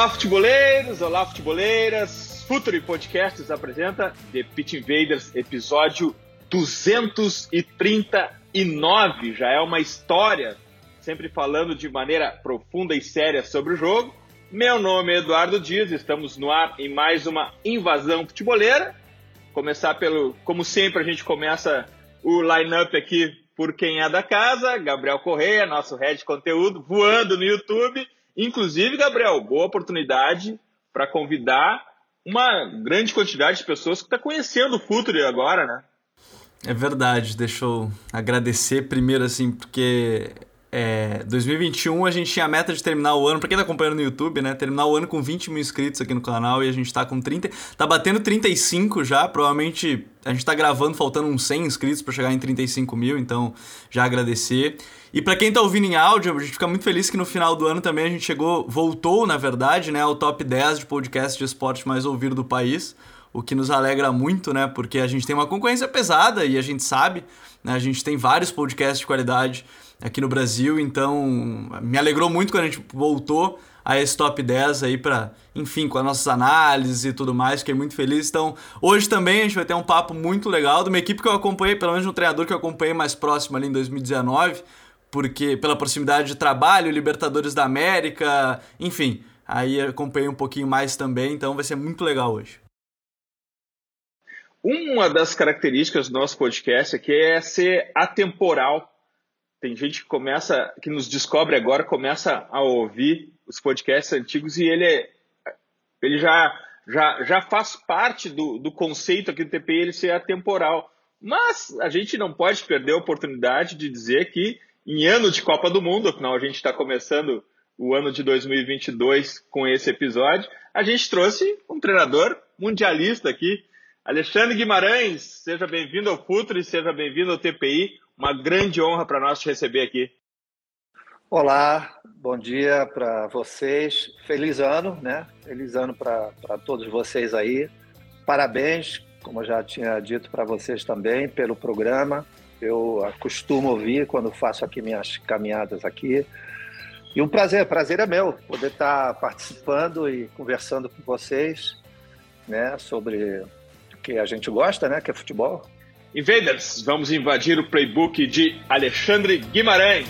Olá, futeboleiros! Olá, futeboleiras! Futuri Podcasts apresenta The Pit Invaders, episódio 239. Já é uma história, sempre falando de maneira profunda e séria sobre o jogo. Meu nome é Eduardo Dias, estamos no ar em mais uma invasão futeboleira. Começar pelo, como sempre, a gente começa o line-up aqui por quem é da casa, Gabriel Correia, nosso head de conteúdo, voando no YouTube. Inclusive, Gabriel, boa oportunidade para convidar uma grande quantidade de pessoas que está conhecendo o Futuri agora, né? É verdade, deixa eu agradecer primeiro, assim, porque é, 2021 a gente tinha a meta de terminar o ano, pra quem tá acompanhando no YouTube, né? Terminar o ano com 20 mil inscritos aqui no canal e a gente tá com 30. Tá batendo 35 já, provavelmente a gente tá gravando faltando uns 100 inscritos para chegar em 35 mil, então já agradecer. E para quem tá ouvindo em áudio, a gente fica muito feliz que no final do ano também a gente chegou, voltou, na verdade, né, ao top 10 de podcast de esporte mais ouvido do país, o que nos alegra muito, né, porque a gente tem uma concorrência pesada e a gente sabe, né, a gente tem vários podcasts de qualidade aqui no Brasil, então me alegrou muito quando a gente voltou a esse top 10 aí para, enfim, com as nossas análises e tudo mais, fiquei muito feliz. Então, hoje também a gente vai ter um papo muito legal de uma equipe que eu acompanhei, pelo menos um treinador que eu acompanhei mais próximo ali em 2019, porque pela proximidade de trabalho, Libertadores da América, enfim, aí acompanhei um pouquinho mais também, então vai ser muito legal hoje. Uma das características do nosso podcast aqui é ser atemporal. Tem gente que começa, que nos descobre agora, começa a ouvir os podcasts antigos e ele, é, ele já, já, já faz parte do, do conceito aqui do TPI ele ser atemporal. Mas a gente não pode perder a oportunidade de dizer que em ano de Copa do Mundo, afinal a gente está começando o ano de 2022 com esse episódio, a gente trouxe um treinador mundialista aqui, Alexandre Guimarães. Seja bem-vindo ao Futre, seja bem-vindo ao TPI. Uma grande honra para nós te receber aqui. Olá, bom dia para vocês. Feliz ano, né? Feliz ano para todos vocês aí. Parabéns, como eu já tinha dito para vocês também, pelo programa eu costumo ouvir quando faço aqui minhas caminhadas aqui. E um prazer, prazer é meu poder estar participando e conversando com vocês, né, sobre o que a gente gosta, né, que é futebol. Invaders, vamos invadir o playbook de Alexandre Guimarães.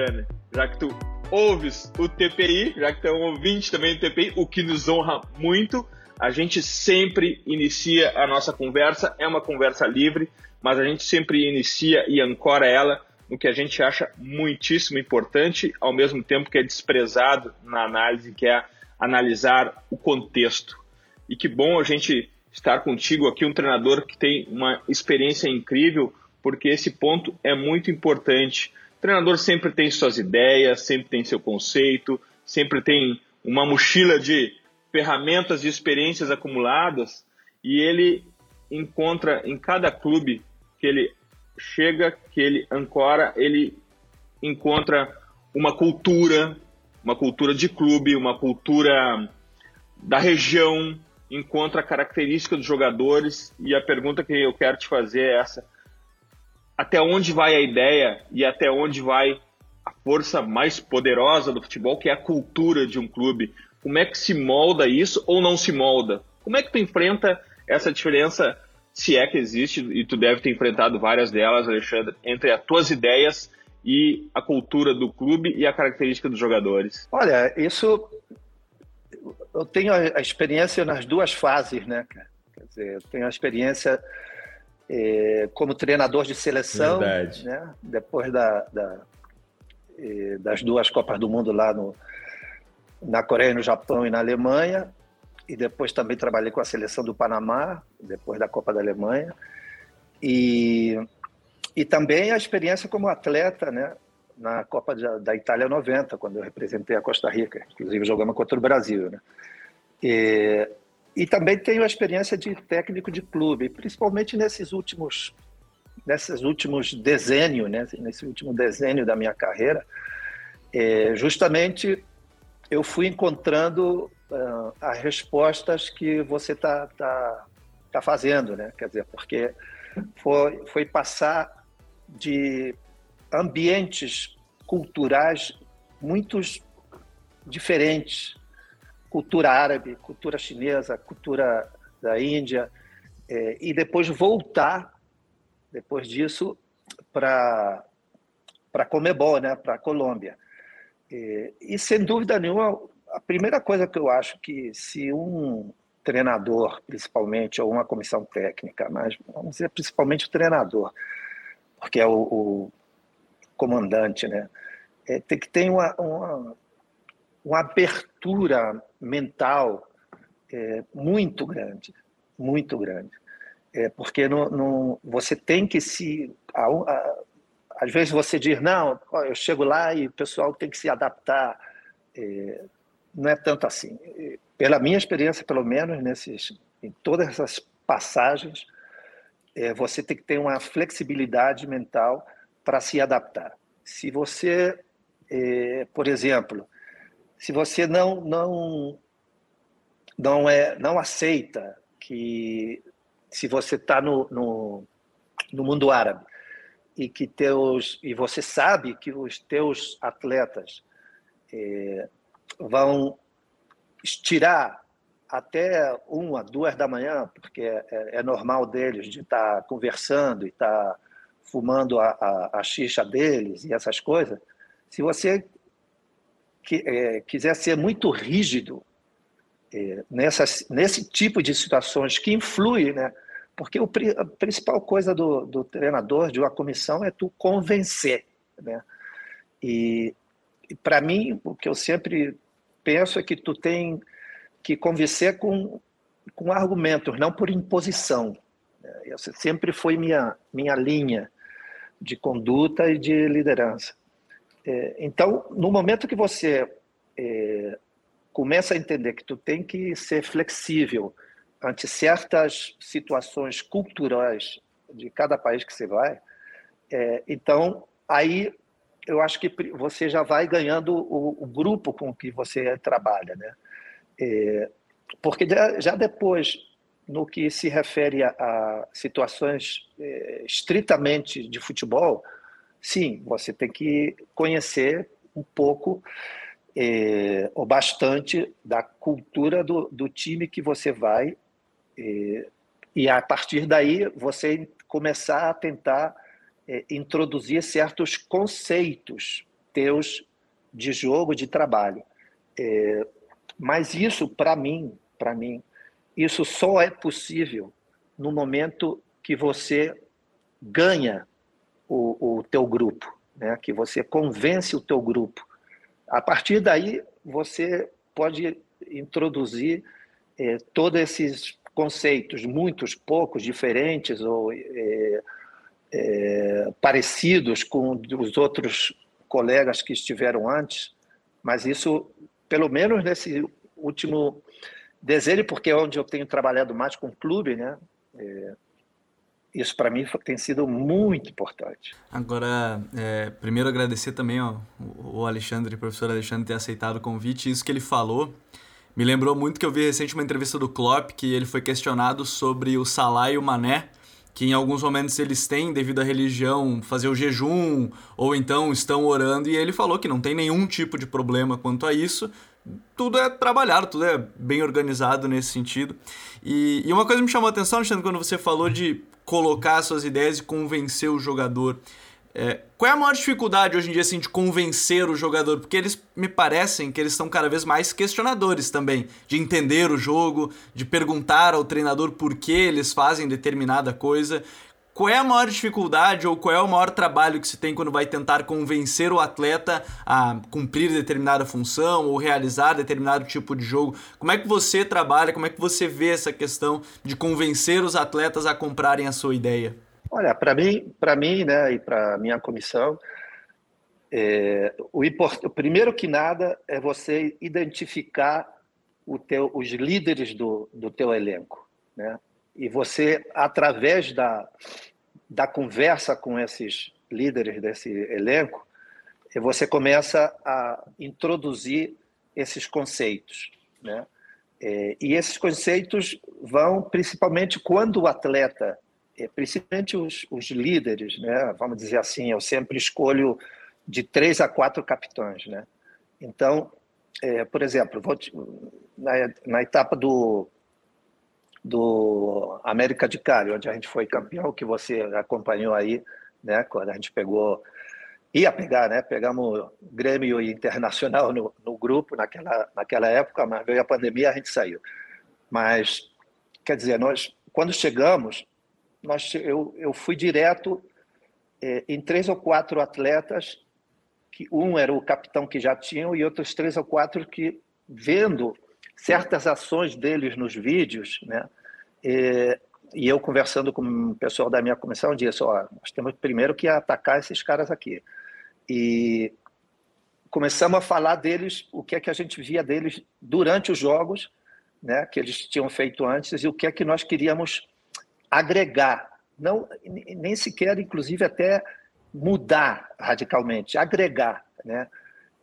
Alexandre, já que tu ouves o TPI, já que tu é um ouvinte também do TPI, o que nos honra muito, a gente sempre inicia a nossa conversa, é uma conversa livre, mas a gente sempre inicia e ancora ela no que a gente acha muitíssimo importante, ao mesmo tempo que é desprezado na análise, que é analisar o contexto. E que bom a gente estar contigo aqui, um treinador que tem uma experiência incrível, porque esse ponto é muito importante. O treinador sempre tem suas ideias, sempre tem seu conceito, sempre tem uma mochila de ferramentas e experiências acumuladas e ele encontra em cada clube que ele chega, que ele ancora, ele encontra uma cultura, uma cultura de clube, uma cultura da região, encontra a característica dos jogadores e a pergunta que eu quero te fazer é essa: até onde vai a ideia e até onde vai a força mais poderosa do futebol, que é a cultura de um clube. Como é que se molda isso ou não se molda? Como é que tu enfrenta essa diferença, se é que existe, e tu deve ter enfrentado várias delas, Alexandre, entre as tuas ideias e a cultura do clube e a característica dos jogadores? Olha, isso eu tenho a experiência nas duas fases, né? Quer dizer, eu tenho a experiência como treinador de seleção, Verdade. né? Depois da, da é, das duas Copas do Mundo lá no, na Coreia, no Japão e na Alemanha, e depois também trabalhei com a seleção do Panamá, depois da Copa da Alemanha, e, e também a experiência como atleta, né? Na Copa da Itália 90, quando eu representei a Costa Rica, inclusive jogamos contra o Brasil, né? E, e também tenho a experiência de técnico de clube, principalmente nesses últimos nesses últimos dezenio, né? Nesse último dezenio da minha carreira, é, justamente eu fui encontrando uh, as respostas que você está tá, tá fazendo, né? Quer dizer, porque foi, foi passar de ambientes culturais muito diferentes, cultura árabe, cultura chinesa, cultura da Índia, é, e depois voltar, depois disso, para para Comebol, né, para a Colômbia. E, e, sem dúvida nenhuma, a primeira coisa que eu acho que se um treinador, principalmente, ou uma comissão técnica, mas vamos dizer principalmente o treinador, porque é o, o comandante, né, é, tem que ter uma, uma, uma abertura mental é, muito grande, muito grande. É, porque no, você tem que se. A, a, às vezes você diz, não, eu chego lá e o pessoal tem que se adaptar. É, não é tanto assim. Pela minha experiência, pelo menos, nesses, em todas essas passagens, é, você tem que ter uma flexibilidade mental para se adaptar. Se você, é, por exemplo, se você não não não é não aceita que se você está no, no, no, mundo árabe e que teus e você sabe que os teus atletas é, vão estirar até uma, duas da manhã, porque é, é, é normal deles de estar tá conversando e estar tá fumando a, a, a xixa deles e essas coisas. Se você que, é, quiser ser muito rígido é, nesse tipo de situações que influi, né? Porque o, a principal coisa do, do treinador, de uma comissão, é tu convencer, né? E, e para mim, o que eu sempre penso é que tu tem que convencer com, com argumentos, não por imposição. Essa sempre foi minha, minha linha de conduta e de liderança. É, então, no momento que você é, começa a entender que tu tem que ser flexível ante certas situações culturais de cada país que você vai, é, então aí eu acho que você já vai ganhando o, o grupo com que você trabalha, né? É, porque já, já, depois, no que se refere a, a situações é, estritamente de futebol, sim, você tem que conhecer um pouco é, ou bastante da cultura do, do time que você vai é, e a partir daí você começar a tentar é, introduzir certos conceitos teus de jogo, de trabalho. Mas isso, para mim, para mim, isso só é possível no momento que você ganha o, o teu grupo, né? que você convence o teu grupo. A partir daí, você pode introduzir é, todos esses conceitos, muitos, poucos, diferentes ou é, é, parecidos com os outros colegas que estiveram antes, mas isso, pelo menos nesse último desenho, porque é onde eu tenho trabalhado mais com o clube, né? Isso para mim tem sido muito importante. Agora, é, primeiro agradecer também ó, o Alexandre, o professor Alexandre, ter aceitado o convite. Isso que ele falou me lembrou muito que eu vi recente uma entrevista do Klopp que ele foi questionado sobre o Salah e o Mané, que em alguns momentos eles têm, devido à religião, fazer o jejum ou então estão orando, e ele falou que não tem nenhum tipo de problema quanto a isso, tudo é trabalhado, tudo é bem organizado nesse sentido. E, e uma coisa me chamou a atenção, Alexandre, quando você falou de colocar suas ideias e convencer o jogador. É, qual é a maior dificuldade hoje em dia assim, de convencer o jogador? Porque eles me parecem que eles estão cada vez mais questionadores também, de entender o jogo, de perguntar ao treinador por que eles fazem determinada coisa. Qual é a maior dificuldade ou qual é o maior trabalho que se tem quando vai tentar convencer o atleta a cumprir determinada função ou realizar determinado tipo de jogo? Como é que você trabalha, como é que você vê essa questão de convencer os atletas a comprarem a sua ideia? Olha, para mim, para mim, né, e para minha comissão, é, o, import, primeiro que nada é você identificar teu, os líderes do, do teu elenco, né? E você, através da, da conversa com esses líderes desse elenco, você começa a introduzir esses conceitos, né? É, e esses conceitos vão principalmente quando o atleta é, principalmente os, os, líderes, né? vamos dizer assim, eu sempre escolho de três a quatro capitães. Né? Então, é, por exemplo, te, na, na, etapa do, do América de Cali, onde a gente foi campeão, que você acompanhou aí, né? quando a gente pegou, ia pegar, né? pegamos Grêmio Internacional no, no grupo naquela, naquela época, mas veio a pandemia a gente saiu. Mas, quer dizer, nós, quando chegamos, nós, eu, eu fui direto é, em três ou quatro atletas, que um era o capitão que já tinham e outros três ou quatro que, vendo certas ações deles nos vídeos, né, é, e eu conversando com o pessoal da minha comissão, disse, ó, nós temos primeiro que atacar esses caras aqui. E começamos a falar deles, o que é que a gente via deles durante os jogos, né, que eles tinham feito antes, e o que é que nós queríamos agregar, não nem sequer, inclusive, até mudar radicalmente, agregar, né?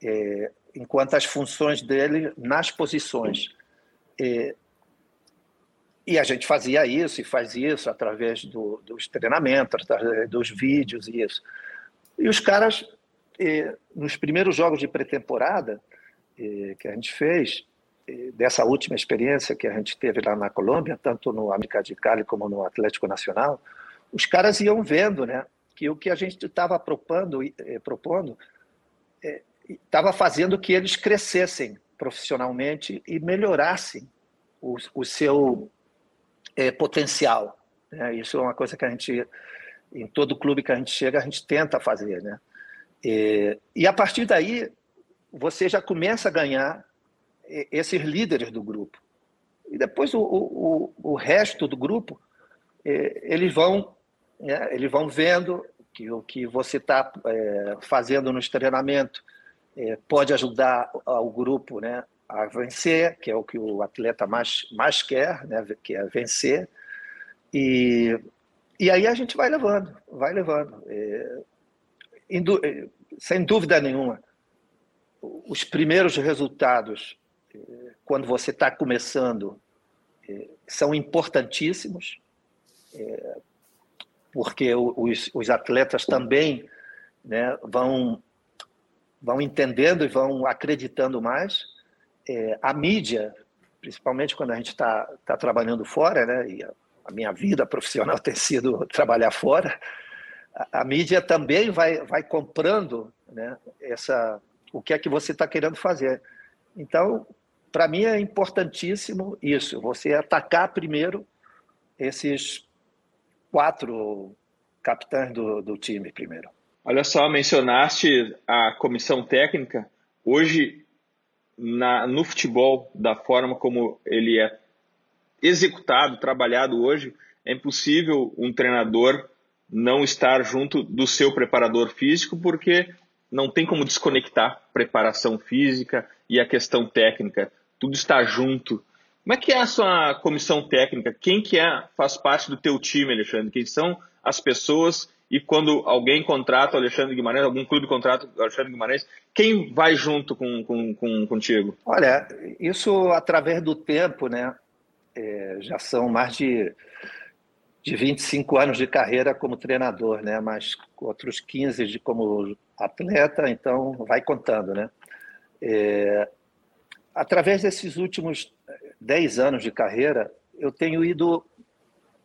É, enquanto as funções dele nas posições. É, e a gente fazia isso e faz isso através do, dos treinamentos, dos vídeos e isso. E os caras, é, nos primeiros jogos de pré-temporada é, que a gente fez, dessa última experiência que a gente teve lá na Colômbia, tanto no América de Cali como no Atlético Nacional, os caras iam vendo, né, que o que a gente estava propondo, propondo estava fazendo que eles crescessem profissionalmente e melhorassem o, o seu eh, potencial. Né? Isso é uma coisa que a gente, em todo clube que a gente chega, a gente tenta fazer, né? E, e a partir daí você já começa a ganhar esses líderes do grupo. E depois o, o, o resto do grupo, eles vão, né, eles vão vendo que o que você está é, fazendo no treinamento é, pode ajudar o grupo né, a vencer, que é o que o atleta mais, mais quer, né, que é vencer. E, e aí a gente vai levando, vai levando. É, sem dúvida nenhuma, os primeiros resultados quando você está começando, é, são importantíssimos, é, porque os, os atletas também né, vão, vão entendendo e vão acreditando mais. É, a mídia, principalmente quando a gente está tá trabalhando fora, né, e a, a, minha vida profissional tem sido trabalhar fora, a, a mídia também vai, vai comprando né, essa, o que é que você está querendo fazer. Então, para mim é importantíssimo isso, você atacar primeiro esses quatro capitães do, do time primeiro. Olha só, mencionaste a comissão técnica. Hoje, na, no futebol, da forma como ele é executado, trabalhado hoje, é impossível um treinador não estar junto do seu preparador físico, porque não tem como desconectar preparação física e a questão técnica. Tudo está junto. Como é que é a sua comissão técnica? Quem que é, faz parte do teu time, Alexandre? Quem são as pessoas? E quando alguém contrata o Alexandre Guimarães, algum clube contrata o Alexandre Guimarães, quem vai junto com, com, com contigo? Olha, isso através do tempo, né? É, já são mais de, de 25 anos de carreira como treinador, né? Mas outros 15 de como atleta, então vai contando, né? É, através desses últimos 10 anos de carreira, eu tenho ido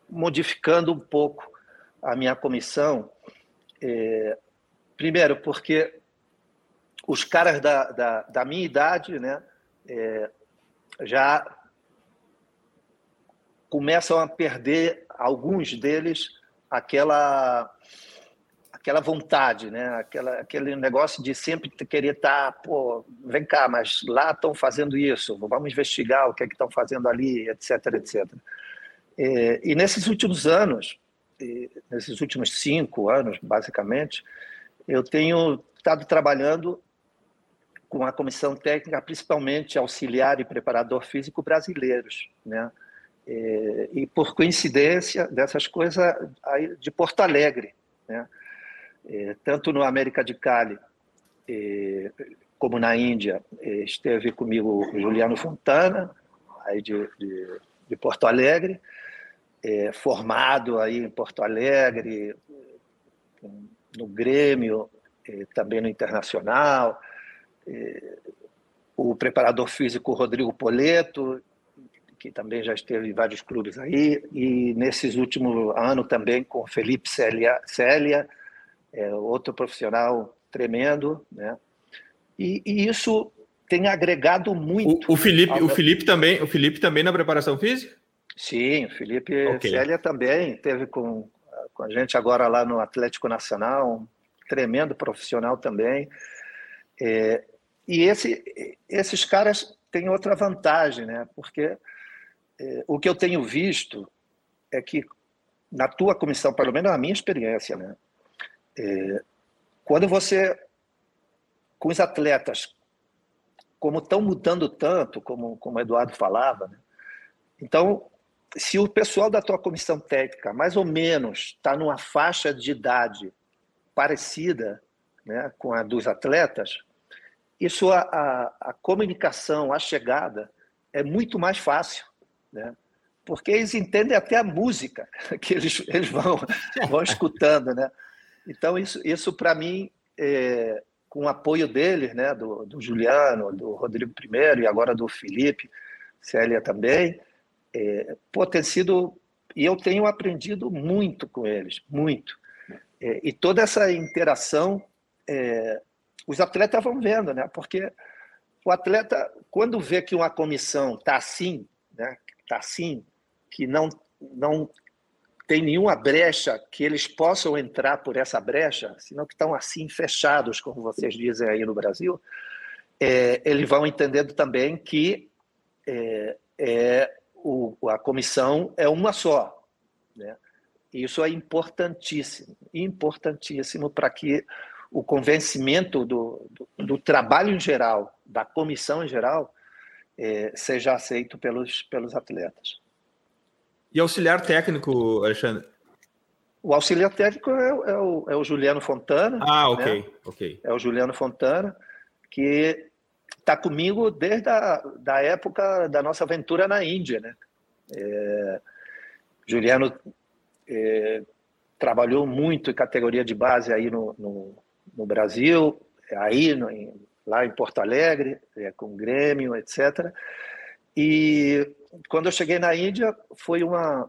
modificando um pouco a minha comissão, é, Primeiro, porque os caras da, da, da minha idade né, é, já começam a perder, alguns deles, aquela aquela vontade, né? Aquela, aquele negócio de sempre querer estar, tá, pô, vem cá, mas lá estão fazendo isso, vamos investigar o que é que estão fazendo ali, etc, etc. É, e nesses últimos anos, nesses últimos cinco anos, basicamente, eu tenho estado trabalhando com a comissão técnica, principalmente auxiliar e preparador físico brasileiros, né? E por coincidência dessas coisas de Porto Alegre, né? Tanto no América de Cali como na Índia, esteve comigo Juliano Fontana, aí de, de, de Porto Alegre, formado aí em Porto Alegre, no Grêmio, também no Internacional, o preparador físico Rodrigo Poleto, que também já esteve em vários clubes aí, e nesses últimos anos também com Felipe Célia, Célia é outro profissional tremendo, né? E, e isso tem agregado muito. O, o Felipe, ao... o Felipe também, o Felipe também na preparação física? Sim, o Felipe okay. Célia também teve com, com a gente agora lá no Atlético Nacional, um tremendo profissional também. É, e esse, esses caras têm outra vantagem, né? Porque é, o que eu tenho visto é que na tua comissão, pelo menos na minha experiência, né? É, quando você, com os atletas, como estão mudando tanto, como, como o Eduardo falava, né? então, se o pessoal da tua comissão técnica, mais ou menos, está numa faixa de idade parecida né, com a dos atletas, isso a, a, a comunicação, a chegada, é muito mais fácil, né? porque eles entendem até a música que eles, eles vão, vão escutando, né? Então, isso, isso para mim, é, com o apoio deles, né, do, do Juliano, do Rodrigo I e agora do Felipe, Célia também, é, pô, tem sido. E eu tenho aprendido muito com eles, muito. É, e toda essa interação, é, os atletas vão vendo, né? Porque o atleta, quando vê que uma comissão está assim, né? Está assim, que não, não tem nenhuma brecha que eles possam entrar por essa brecha, senão que estão assim fechados, como vocês dizem aí no Brasil, é, eles vão entendendo também que é, é o, a comissão é uma só. Né? Isso é importantíssimo, importantíssimo para que o convencimento do, do, do, trabalho em geral, da comissão em geral, é, seja aceito pelos, pelos atletas. E auxiliar técnico, Alexandre? O auxiliar técnico é, é, o, é o, Juliano Fontana. Ah, ok, né? ok. É o Juliano Fontana, que está comigo desde a da época da nossa aventura na Índia, né? É, Juliano é, trabalhou muito em categoria de base aí no, no, no Brasil, aí no, em, lá em Porto Alegre, é, com o Grêmio, etc. E quando eu cheguei na Índia, foi uma,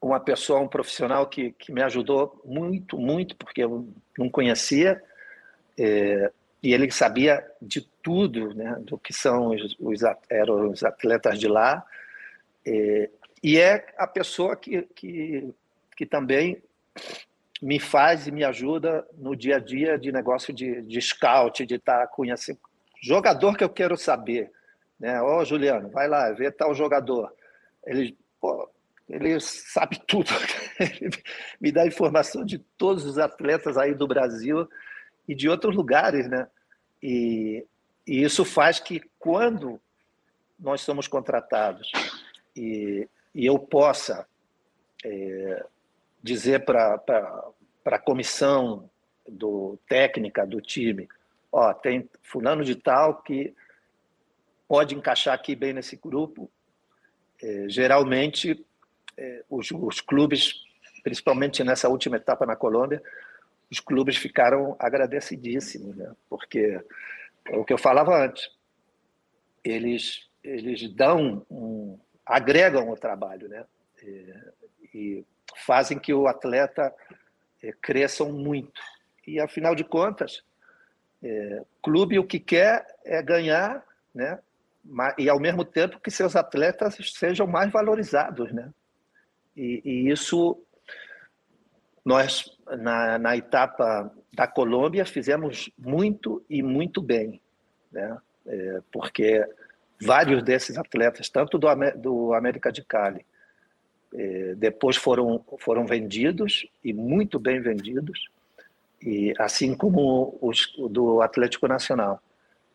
uma pessoa, um profissional que, que me ajudou muito, muito, porque eu não conhecia, é, e ele sabia de tudo, né, do que são os, os, eram os atletas de lá, é, e é a pessoa que, que, que também me faz e me ajuda no dia a dia de negócio de, de scout, de estar conhecendo jogador que eu quero saber, né? Ó, oh, Juliano, vai lá, vê tal jogador. Ele, pô, ele sabe tudo. Ele me dá informação de todos os atletas aí do Brasil e de outros lugares, né? E, e isso faz que quando nós somos contratados e, e eu possa é, dizer para a comissão do técnica do time, ó, tem fulano de tal que pode encaixar aqui bem nesse grupo. É, geralmente, é, os, os, clubes, principalmente nessa última etapa na Colômbia, os clubes ficaram agradecidíssimos, né? porque é o que eu falava antes, eles, eles dão, um, agregam o trabalho, né? É, e fazem que o atleta é, cresçam muito. e afinal de contas, é, clube o que quer é ganhar, né? e ao mesmo tempo que seus atletas sejam mais valorizados, né? E, e isso nós na, na, etapa da Colômbia fizemos muito e muito bem, né? É, porque vários desses atletas, tanto do, do América de Cali, é, depois foram foram vendidos e muito bem vendidos, e assim como os do Atlético Nacional.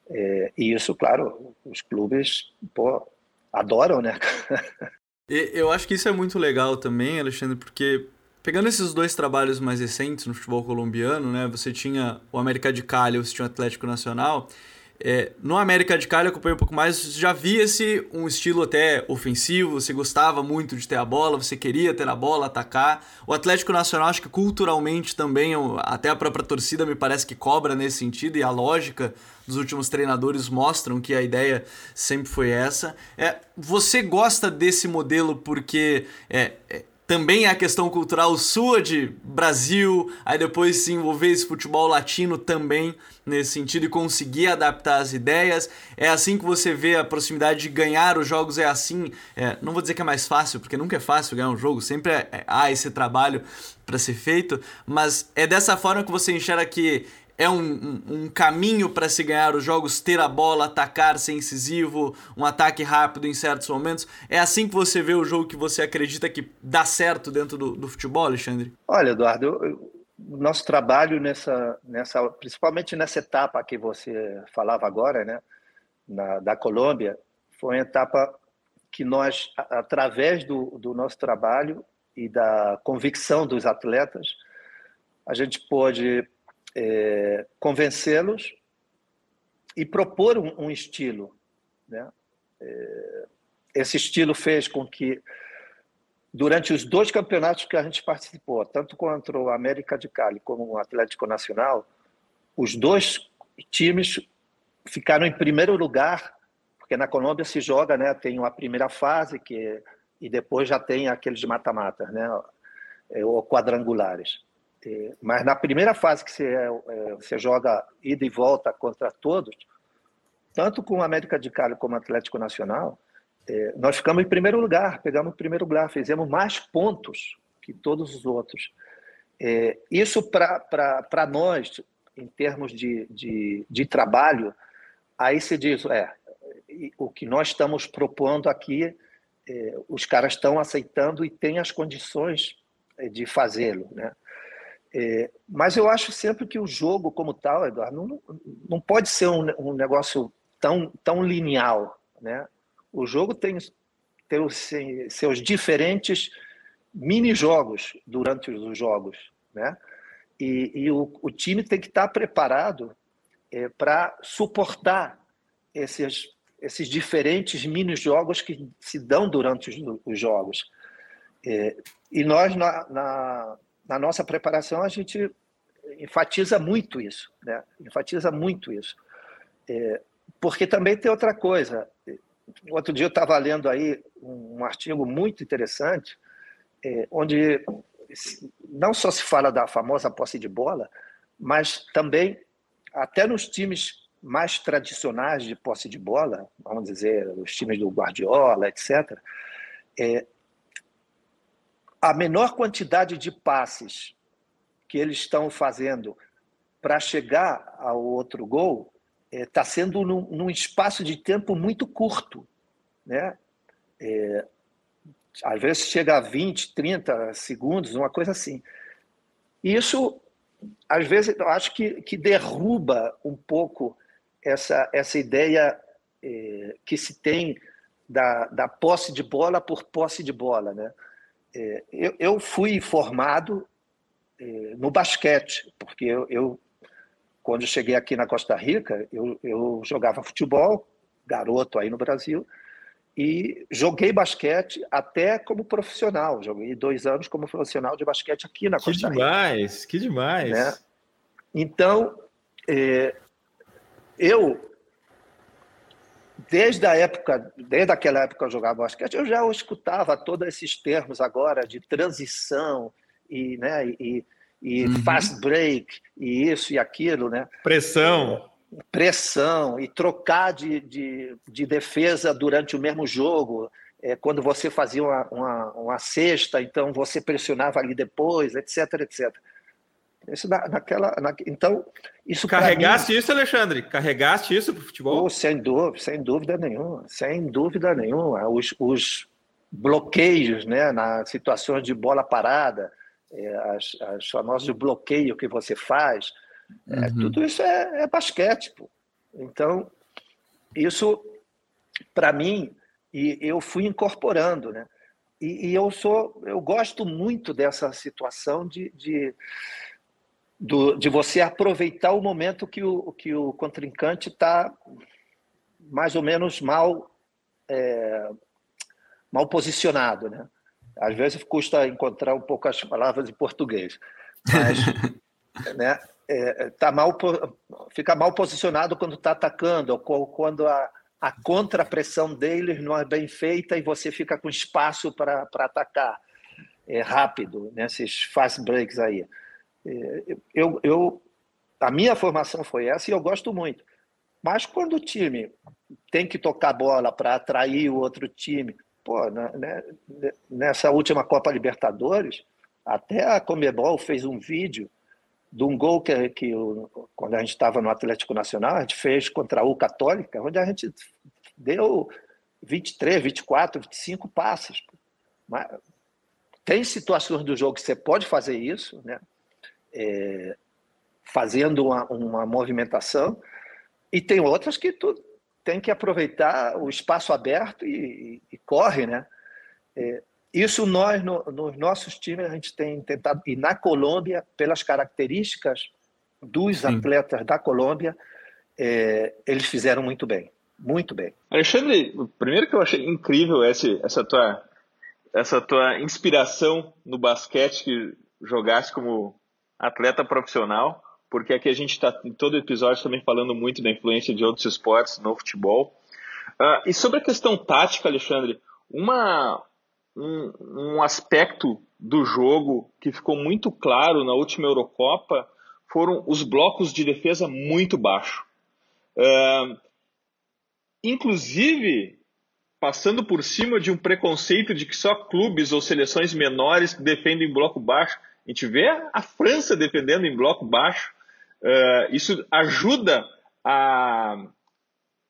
É, e isso, claro, os clubes pô, adoram, né? Eu acho que isso é muito legal também, Alexandre, porque pegando esses dois trabalhos mais recentes no futebol colombiano, né? Você tinha o América de Cali, você tinha o Atlético Nacional. É, no América de Cali eu acompanhei um pouco mais, já via-se um estilo até ofensivo, você gostava muito de ter a bola, você queria ter a bola, atacar. O Atlético Nacional, acho que culturalmente também, até a própria torcida me parece que cobra nesse sentido, e a lógica dos últimos treinadores mostram que a ideia sempre foi essa. É, você gosta desse modelo porque é, é também é a questão cultural sua de Brasil, aí depois se envolver esse futebol latino também nesse sentido e conseguir adaptar as ideias. É assim que você vê a proximidade de ganhar os jogos, é assim. É, não vou dizer que é mais fácil, porque nunca é fácil ganhar um jogo, sempre é, é, há esse trabalho para ser feito, mas é dessa forma que você enxerga que é um, um, um caminho para se ganhar os jogos, ter a bola, atacar, ser incisivo, um ataque rápido em certos momentos. É assim que você vê o jogo que você acredita que dá certo dentro do, do futebol, Alexandre? Olha, Eduardo, o nosso trabalho nessa, nessa, principalmente nessa etapa que você falava agora, né, na, da Colômbia, foi uma etapa que nós, através do, do nosso trabalho e da convicção dos atletas, a gente pôde é, convencê-los e propor um, um estilo. Né? É, esse estilo fez com que, durante os dois campeonatos que a gente participou, tanto contra o América de Cali como o Atlético Nacional, os dois times ficaram em primeiro lugar, porque na Colômbia se joga, né, tem a primeira fase que e depois já tem aqueles de mata-mata, né, é, ou quadrangulares. Mas na primeira fase que você, é, você joga ida e volta contra todos, tanto com o América de Cali como o Atlético Nacional, é, nós ficamos em primeiro lugar, pegamos o primeiro lugar, fizemos mais pontos que todos os outros. É, isso para nós, em termos de, de, de, trabalho, aí se diz, é, o que nós estamos propondo aqui, é, os caras estão aceitando e têm as condições é, de fazê-lo, né? É, mas eu acho sempre que o jogo como tal, Eduardo, não, não pode ser um, um negócio tão, tão linear. Né? O jogo tem, tem os, seus diferentes mini-jogos durante os jogos. Né? E, e o, o, time tem que estar preparado é, para suportar esses, esses diferentes mini-jogos que se dão durante os, os jogos. É, e nós, na, na na nossa preparação, a gente enfatiza muito isso, né? enfatiza muito isso. É, porque também tem outra coisa. Outro dia eu estava lendo aí um, artigo muito interessante, é, onde não só se fala da famosa posse de bola, mas também, até nos times mais tradicionais de posse de bola, vamos dizer, os times do Guardiola, etc., é, a menor quantidade de passes que eles estão fazendo para chegar ao outro gol está é, sendo num, num, espaço de tempo muito curto. Né? É, às vezes chega a 20, 30 segundos, uma coisa assim. Isso, às vezes, eu acho que, que derruba um pouco essa, essa ideia é, que se tem da, da posse de bola por posse de bola. Né? É, eu, eu, fui formado é, no basquete, porque eu, eu, quando cheguei aqui na Costa Rica, eu, eu jogava futebol, garoto aí no Brasil, e joguei basquete até como profissional. Joguei dois anos como profissional de basquete aqui na Costa Rica. Que demais, que demais. Né? Então, é, eu desde a época, desde aquela época que eu jogava basquete, eu já escutava todos esses termos agora de transição e, né, e, e uhum. fast break, e isso e aquilo, né? Pressão. Pressão, e trocar de, de, de defesa durante o mesmo jogo. É, quando você fazia uma, uma, uma cesta, então você pressionava ali depois, etc, etc. Isso na, naquela, na, então, isso Carregaste mim, isso, Alexandre? Carregaste isso para o futebol? Oh, sem dúvida, sem dúvida nenhuma, sem dúvida nenhuma. Os, os bloqueios, né, nas situações de bola parada, é, as, as famosas bloqueio que você faz, é, uhum. tudo isso é, é basquete. Pô. Então, isso, para mim, e eu fui incorporando, né? E, e, eu sou, eu gosto muito dessa situação de, de do, de você aproveitar o momento que o, que o contrincante está mais ou menos mal é, mal posicionado, né? Às vezes custa encontrar um pouco as palavras em português, mas né, é, tá mal, fica mal posicionado quando está atacando, ou quando a, a contrapressão deles não é bem feita e você fica com espaço para atacar é, rápido nesses fast breaks aí. É, eu, eu, a minha formação foi essa e eu gosto muito. Mas quando o time tem que tocar bola para atrair o outro time, pô, né, né, nessa última Copa Libertadores, até a Comebol fez um vídeo de um gol que, que quando a gente estava no Atlético Nacional, a gente fez contra a Católica, onde a gente deu 23, 24, 25 passes. Mas tem situações do jogo que você pode fazer isso, né? É, fazendo uma, uma, movimentação, e tem outras que tu tem que aproveitar o espaço aberto e, e, e corre, né? É, isso nós, no, nos nossos times, a gente tem tentado, e na Colômbia, pelas características dos Sim. atletas da Colômbia, é, eles fizeram muito bem, muito bem. Alexandre, primeiro que eu achei incrível esse, essa tua essa tua inspiração no basquete que jogaste como atleta profissional, porque aqui a gente está em todo episódio também falando muito da influência de outros esportes no futebol. Uh, e sobre a questão tática, Alexandre, uma, um, um, aspecto do jogo que ficou muito claro na última Eurocopa foram os blocos de defesa muito baixos. Uh, inclusive, passando por cima de um preconceito de que só clubes ou seleções menores defendem bloco baixo, a gente vê a França defendendo em bloco baixo. Uh, isso ajuda a,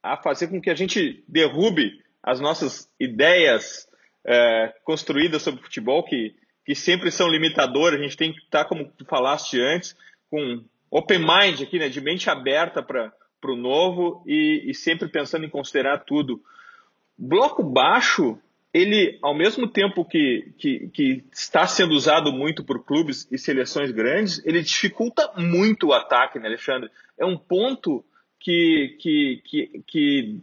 a fazer com que a gente derrube as nossas ideias uh, construídas sobre futebol, que, que sempre são limitadoras. A gente tem que estar, como tu falaste antes, com open mind aqui, né, de mente aberta para o novo e, e sempre pensando em considerar tudo. Bloco baixo ele, ao mesmo tempo que, que, que, está sendo usado muito por clubes e seleções grandes, ele dificulta muito o ataque, né, Alexandre? É um ponto que, que, que, que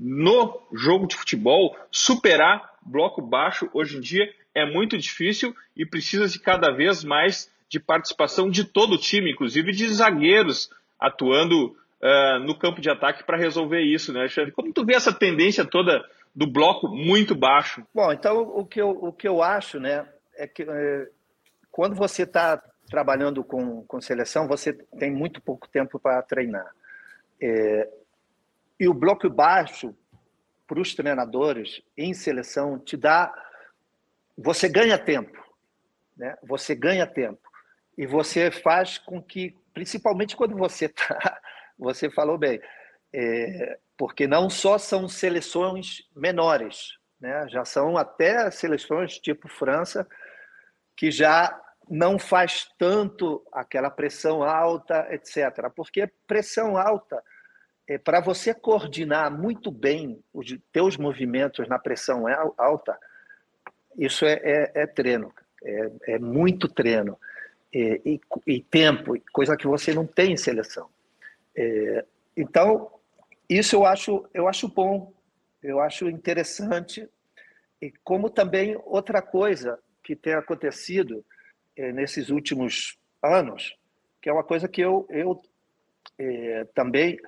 no jogo de futebol, superar bloco baixo hoje em dia é muito difícil e precisa de cada vez mais de participação de todo o time, inclusive de zagueiros atuando uh, no campo de ataque para resolver isso, né, Alexandre? Como tu vê essa tendência toda do bloco muito baixo. Bom, então o que eu, o que eu acho, né, é que é, quando você está trabalhando com, com seleção, você tem muito pouco tempo para treinar. É, e o bloco baixo, para os treinadores em seleção, te dá. Você ganha tempo. Né? Você ganha tempo. E você faz com que, principalmente quando você está. Você falou bem. É, porque não só são seleções menores, né? já são até seleções tipo França, que já não faz tanto aquela pressão alta, etc. Porque pressão alta, é, para você coordenar muito bem os teus movimentos na pressão alta, isso é, é, é treino, é, é, muito treino. É, e, e, tempo, coisa que você não tem em seleção. É, então, isso eu acho, eu acho bom, eu acho interessante. E como também outra coisa que tem acontecido é, nesses últimos anos, que é uma coisa que eu, eu é, também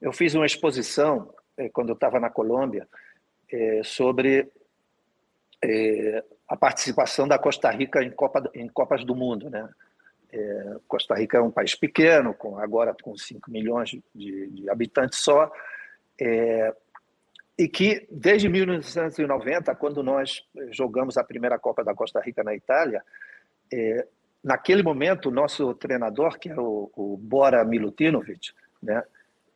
eu fiz uma exposição é, quando eu estava na Colômbia sobre a participação da Costa Rica em, Copa, em Copas do Mundo, né? É, Costa Rica é um país pequeno, com, agora com 5 milhões de, de habitantes só, é, e que desde 1990, quando nós jogamos a primeira Copa da Costa Rica na Itália, é, naquele momento, o nosso treinador, que era o, o Bora Milutinovic, né,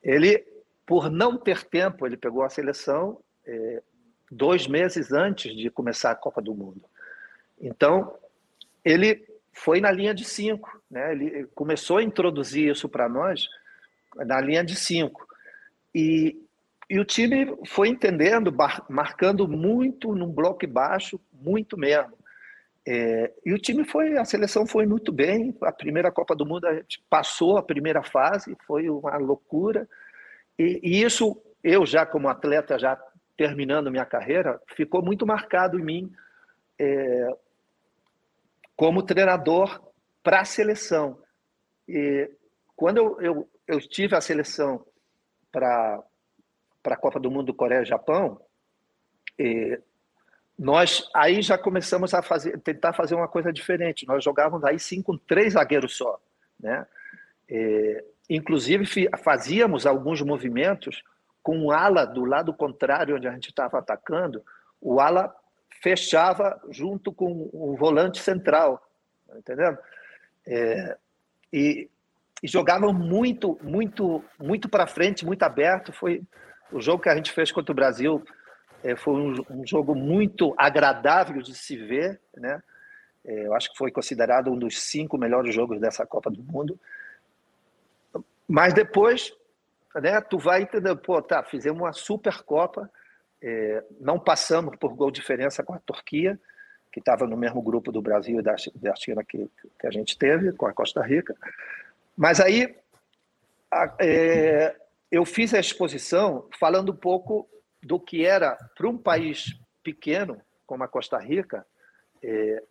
ele, por não ter tempo, ele pegou a seleção é, dois meses antes de começar a Copa do Mundo. Então, ele foi na linha de cinco, né? Ele começou a introduzir isso para nós na linha de cinco. E, e o time foi entendendo, marcando muito num bloco baixo, muito mesmo. É, e o time foi, a seleção foi muito bem. A primeira Copa do Mundo a gente passou a primeira fase, foi uma loucura. E, e isso, eu já como atleta, já terminando minha carreira, ficou muito marcado em mim é, como treinador para a seleção. E quando eu, eu, eu tive a seleção para a Copa do Mundo Coreia e Japão, e nós aí já começamos a fazer, tentar fazer uma coisa diferente. Nós jogávamos aí sim com três zagueiros só, né? E, inclusive fazíamos alguns movimentos com o ala do lado contrário onde a gente estava atacando, o ala fechava junto com o volante central, tá entendendo? É, e, e jogavam muito, muito, muito para frente, muito aberto. Foi o jogo que a gente fez contra o Brasil. É, foi um, um, jogo muito agradável de se ver, né? É, eu acho que foi considerado um dos cinco melhores jogos dessa Copa do Mundo. Mas depois, né? Tu vai entender, pô, tá, fizemos uma super Copa é, não passamos por gol diferença com a Turquia, que estava no mesmo grupo do Brasil e da, da China que, que, a gente teve, com a Costa Rica. Mas aí a, é, eu fiz a exposição falando um pouco do que era, para um país pequeno, como a Costa Rica, é,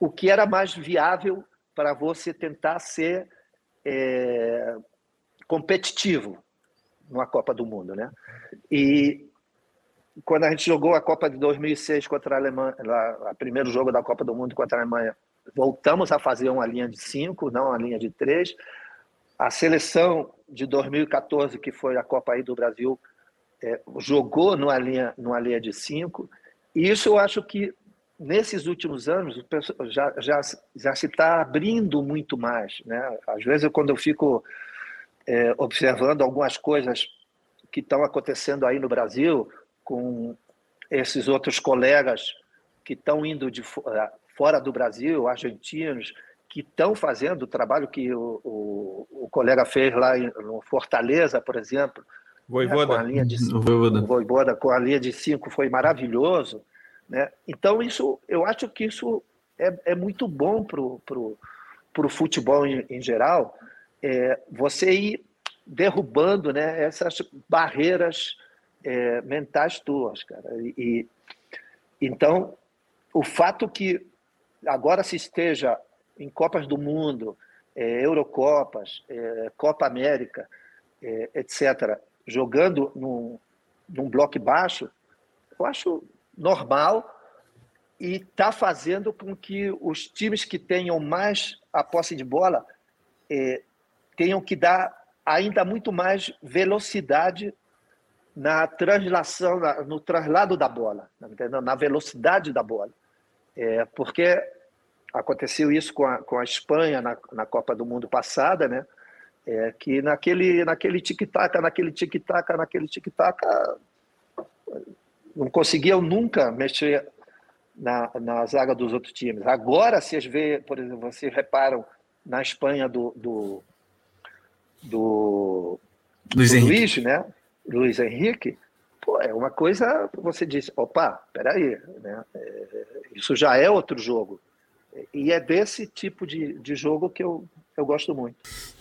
o que era mais viável para você tentar ser é, competitivo numa Copa do Mundo, né? E quando a gente jogou a Copa de 2006 contra a Alemanha, o primeiro jogo da Copa do Mundo contra a Alemanha, voltamos a fazer uma linha de cinco, não uma linha de três. A seleção de 2014, que foi a Copa aí do Brasil, é, jogou numa linha, numa linha de cinco. E isso eu acho que nesses últimos anos já, já, já se está abrindo muito mais. Né? Às vezes, quando eu fico é, observando algumas coisas que estão acontecendo aí no Brasil com esses outros colegas que estão indo de é, fora do Brasil, argentinos, que estão fazendo o trabalho que o, o, o colega fez lá em, no Fortaleza, por exemplo. Voivoda. Né, com a linha de cinco, Voivoda. Voivoda com a linha de cinco foi maravilhoso. Né? Então, isso, eu acho que isso é, é muito bom para o futebol em, em geral, é, você ir derrubando né, essas barreiras é, mentais tuas, cara. E, então, o fato que agora se esteja em Copas do Mundo, é, Eurocopas, é, Copa América, é, etc., jogando num, num bloco baixo, eu acho normal e está fazendo com que os times que tenham mais a posse de bola é, tenham que dar ainda muito mais velocidade na translação, no traslado da bola, tá na velocidade da bola. É, porque aconteceu isso com a, com a Espanha na, na Copa do Mundo passada, né? É, que naquele, naquele tic-tac, naquele tic-tac, naquele tic-tac, não conseguiam nunca mexer na, na zaga dos outros times. Agora, vocês vê, por exemplo, vocês reparam na Espanha do, do do Luiz, do Henrique. Luiz, né? Luiz Henrique, pô, é uma coisa, você disse, opa, peraí, né? É, isso já é outro jogo. E é desse tipo de, de jogo que eu, eu gosto muito.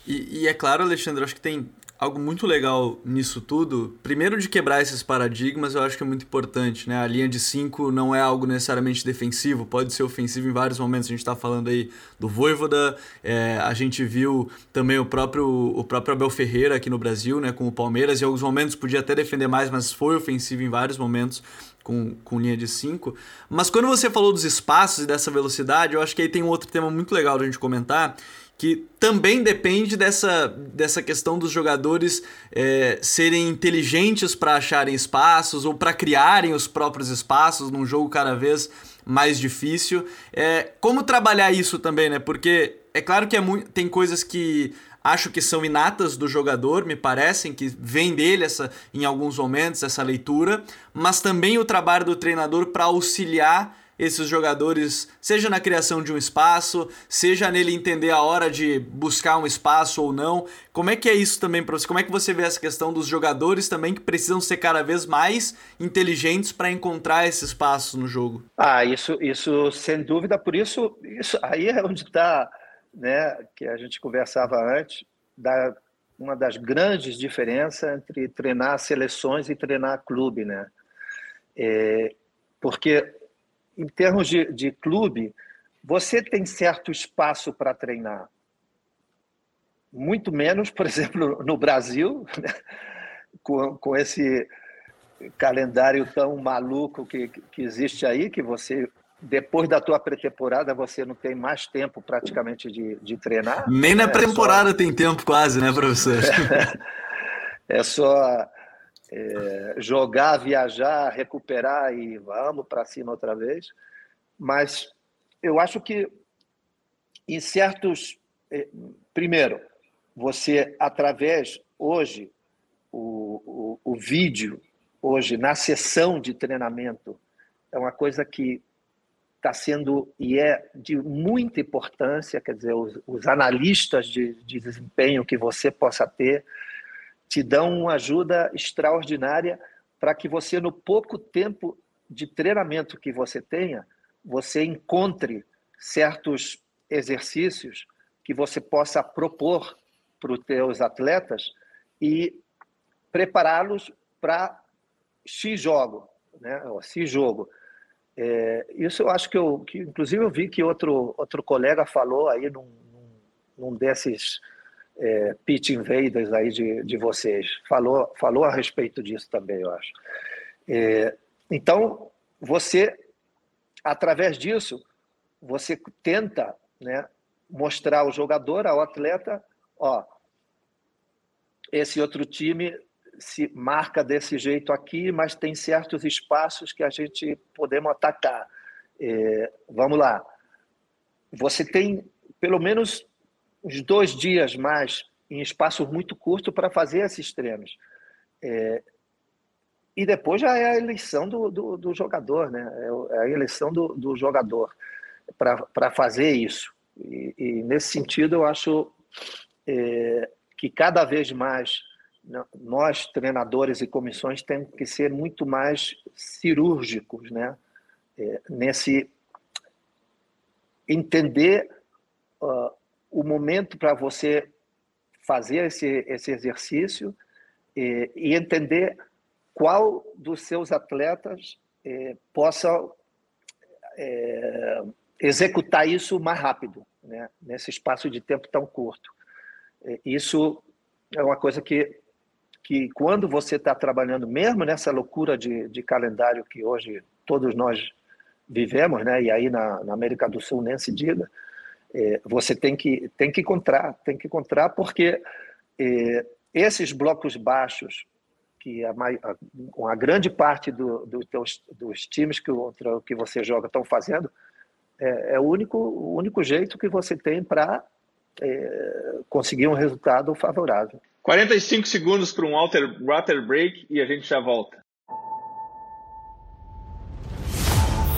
E, e é claro, Alexandre, acho que tem algo muito legal nisso tudo, primeiro de quebrar esses paradigmas, eu acho que é muito importante, né? A linha de 5 não é algo necessariamente defensivo, pode ser ofensivo em vários momentos. A gente está falando aí do Voivoda, é, a gente viu também o próprio, o próprio Abel Ferreira aqui no Brasil, né? Com o Palmeiras, em alguns momentos podia até defender mais, mas foi ofensivo em vários momentos. Com, com linha de 5. Mas quando você falou dos espaços e dessa velocidade, eu acho que aí tem um outro tema muito legal da gente comentar, que também depende dessa, dessa questão dos jogadores é, serem inteligentes para acharem espaços ou para criarem os próprios espaços num jogo cada vez mais difícil. É, como trabalhar isso também, né? Porque é claro que é tem coisas que acho que são inatas do jogador, me parecem que vem dele essa em alguns momentos essa leitura, mas também o trabalho do treinador para auxiliar esses jogadores, seja na criação de um espaço, seja nele entender a hora de buscar um espaço ou não. Como é que é isso também para você? Como é que você vê essa questão dos jogadores também que precisam ser cada vez mais inteligentes para encontrar esses espaços no jogo? Ah, isso, isso sem dúvida. Por isso, isso aí é onde está, né, que a gente conversava antes, da uma das grandes diferenças entre treinar seleções e treinar clube, né? É, porque em termos de, de clube, você tem certo espaço para treinar. Muito menos, por exemplo, no Brasil, né? com, com esse calendário tão maluco que, que existe aí, que você depois da tua pré-temporada você não tem mais tempo praticamente de, de treinar. Nem na pré-temporada é só... tem tempo quase, né, professor? é só é, jogar, viajar, recuperar e vamos para cima outra vez. Mas eu acho que em certos. É, primeiro, você, através, hoje, o, o, o vídeo, hoje, na sessão de treinamento, é uma coisa que está sendo e é de muita importância, quer dizer, os, os analistas de, de, desempenho que você possa ter te dão uma ajuda extraordinária para que você, no pouco tempo de treinamento que você tenha, você encontre certos exercícios que você possa propor para os teus atletas e prepará-los para X jogo, né? X jogo. É, isso eu acho que eu, que inclusive eu vi que outro outro colega falou aí num, num desses é, pitch invaders aí de, de vocês. Falou, falou a respeito disso também, eu acho. É, então, você, através disso, você tenta né, mostrar ao jogador, ao atleta, ó, esse outro time se marca desse jeito aqui, mas tem certos espaços que a gente podemos atacar. É, vamos lá. Você tem pelo menos uns dois dias mais em espaço muito curto para fazer esses treinos. É, e depois já é a eleição do, do, do jogador, né? É, é a eleição do, do jogador para fazer isso. E, e, nesse sentido, eu acho é, que cada vez mais nós, treinadores e comissões, temos que ser muito mais cirúrgicos, né? É, nesse entender uh, o momento para você fazer esse, esse exercício e, e entender qual dos seus atletas eh, possa eh, executar isso mais rápido, né? nesse espaço de tempo tão curto. Isso é uma coisa que, que quando você está trabalhando, mesmo nessa loucura de, de calendário que hoje todos nós vivemos, né? e aí na, na América do Sul nem se diga, é, você tem que, tem que encontrar, tem que encontrar, porque é, esses blocos baixos, que a, a, uma grande parte do, do teus, dos times que, o, que você joga estão fazendo, é, é, o, único, o único jeito que você tem para é, conseguir um resultado favorável. 45 segundos para um water, water break e a gente já volta.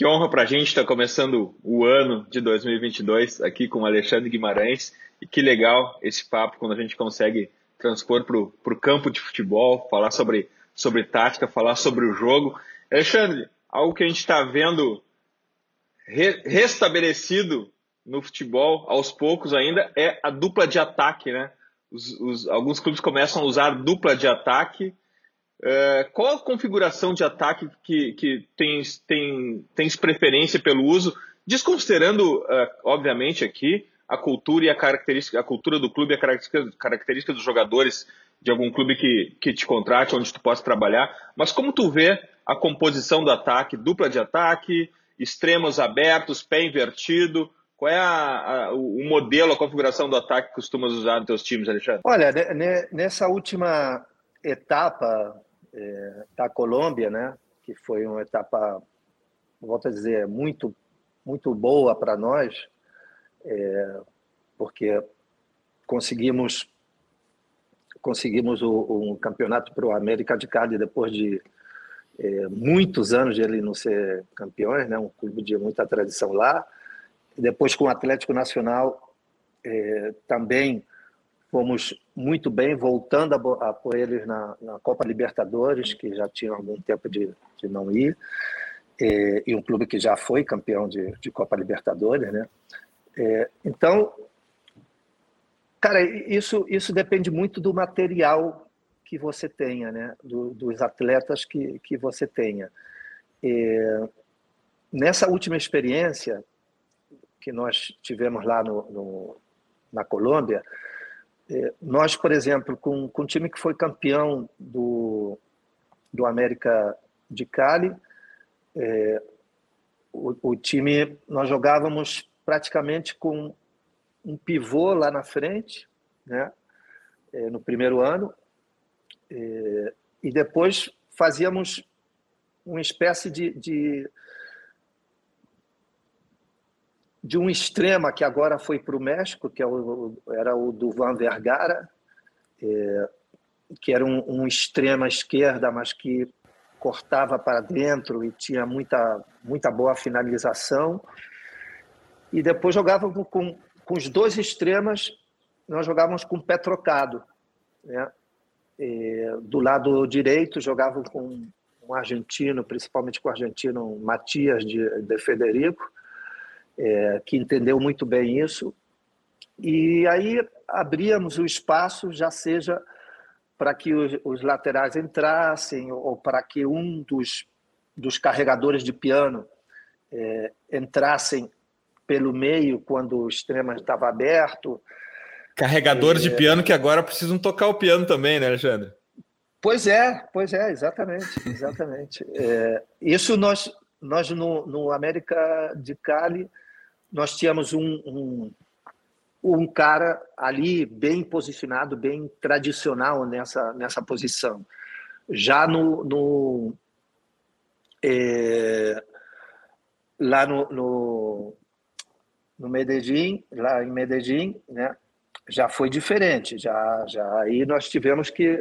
Que honra para a gente estar tá começando o ano de 2022 aqui com o Alexandre Guimarães. E que legal esse papo quando a gente consegue transpor para o campo de futebol, falar sobre, sobre tática, falar sobre o jogo. Alexandre, algo que a gente está vendo re, restabelecido no futebol aos poucos ainda é a dupla de ataque, né? Os, os, alguns clubes começam a usar dupla de ataque. É, qual a configuração de ataque que, que tens, tem, tens preferência pelo uso, desconsiderando, uh, obviamente, aqui a cultura e a característica, a cultura do clube a característica, característica dos jogadores de algum clube que, que te contrate, onde tu possa trabalhar, mas como tu vê a composição do ataque, dupla de ataque, extremos abertos, pé invertido, qual é a, a, o modelo, a configuração do ataque que costumas usar nos teus times, Alexandre? Olha, nessa última etapa é, da Colômbia, né, que foi uma etapa, volto a dizer, muito, muito boa para nós, é, porque conseguimos conseguimos o, um campeonato para o América de Cali depois de é, muitos anos de ele não ser campeões, né, um clube de muita tradição lá. Depois, com o Atlético Nacional, é, também fomos muito bem, voltando a, a por eles na, na, Copa Libertadores, que já tinham algum tempo de, de não ir, é, e um clube que já foi campeão de, de Copa Libertadores, né? É, então, cara, isso, isso depende muito do material que você tenha, né? Do, dos atletas que, que você tenha. É, nessa última experiência, que nós tivemos lá no, no na Colômbia, nós, por exemplo, com, com um time que foi campeão do, do América de Cali, é, o, o, time, nós jogávamos praticamente com um pivô lá na frente, né, é, no primeiro ano, é, e depois fazíamos uma espécie de, de de um extrema que agora foi para o México, que é era o do Van Vergara, é, que era um, um extrema esquerda, mas que cortava para dentro e tinha muita, muita boa finalização. E depois jogávamos com, com os dois extremas, nós jogávamos com o pé trocado. Né? E, do lado direito jogavam com um argentino, principalmente com o argentino Matias de, de Federico, é, que entendeu muito bem isso. E aí abríamos o espaço, já seja para que os, os, laterais entrassem ou para que um dos, dos carregadores de piano é, entrassem pelo meio quando o extremo estava aberto. Carregadores é... de piano que agora precisam tocar o piano também, né, Alexandre? Pois é, pois é, exatamente, exatamente. É, isso nós, nós no, no América de Cali nós tínhamos um, um, um cara ali bem posicionado, bem tradicional nessa, nessa posição. Já no, no é, lá no, no, no Medellín, lá em Medellín, né, já foi diferente. Já, já aí nós tivemos que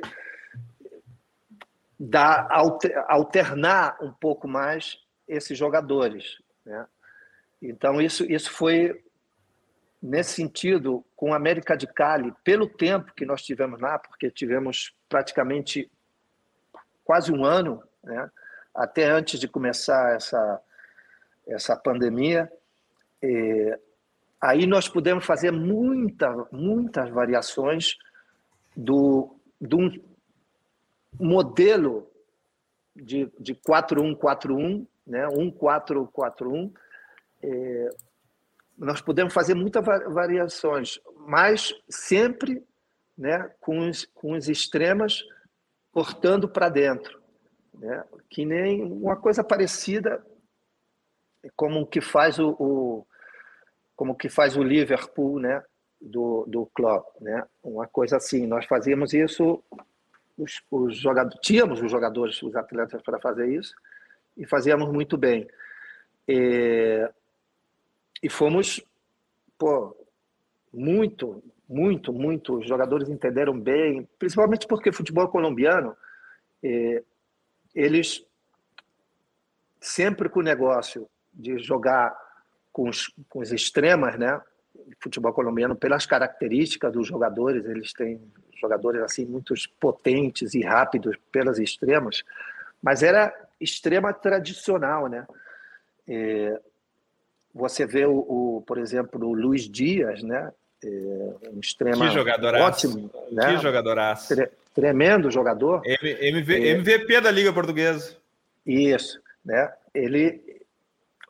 dar, alternar um pouco mais esses jogadores, né? Então, isso, isso foi, nesse sentido, com a América de Cali, pelo tempo que nós tivemos lá, porque tivemos praticamente quase um ano, né, até antes de começar essa, essa pandemia, é, aí nós pudemos fazer muita, muitas variações do, de um modelo de, de 4-1-4-1, né, 1-4-4-1, é, nós podemos fazer muitas variações, mas sempre né, com, os, com os extremas cortando para dentro, né? que nem uma coisa parecida como que faz o, o como que faz o Liverpool, né, do, do Klopp, né? Uma coisa assim, nós fazíamos isso, os, os jogadores, tínhamos os jogadores, os atletas para fazer isso e fazíamos muito bem. E, e fomos, pô, muito, muito, muito, os jogadores entenderam bem, principalmente porque futebol colombiano, eles sempre com o negócio de jogar com os, com os extremas, né? Futebol colombiano, pelas características dos jogadores, eles têm jogadores assim muito potentes e rápidos pelas extremas, mas era extrema tradicional, né? É, você vê o, o, por exemplo, o Luiz Dias, né? É, um jogadoraço. ótimo, né? Que jogadoraço. Tre tremendo jogador. M MV é, MVP da Liga Portuguesa. Isso, né? Ele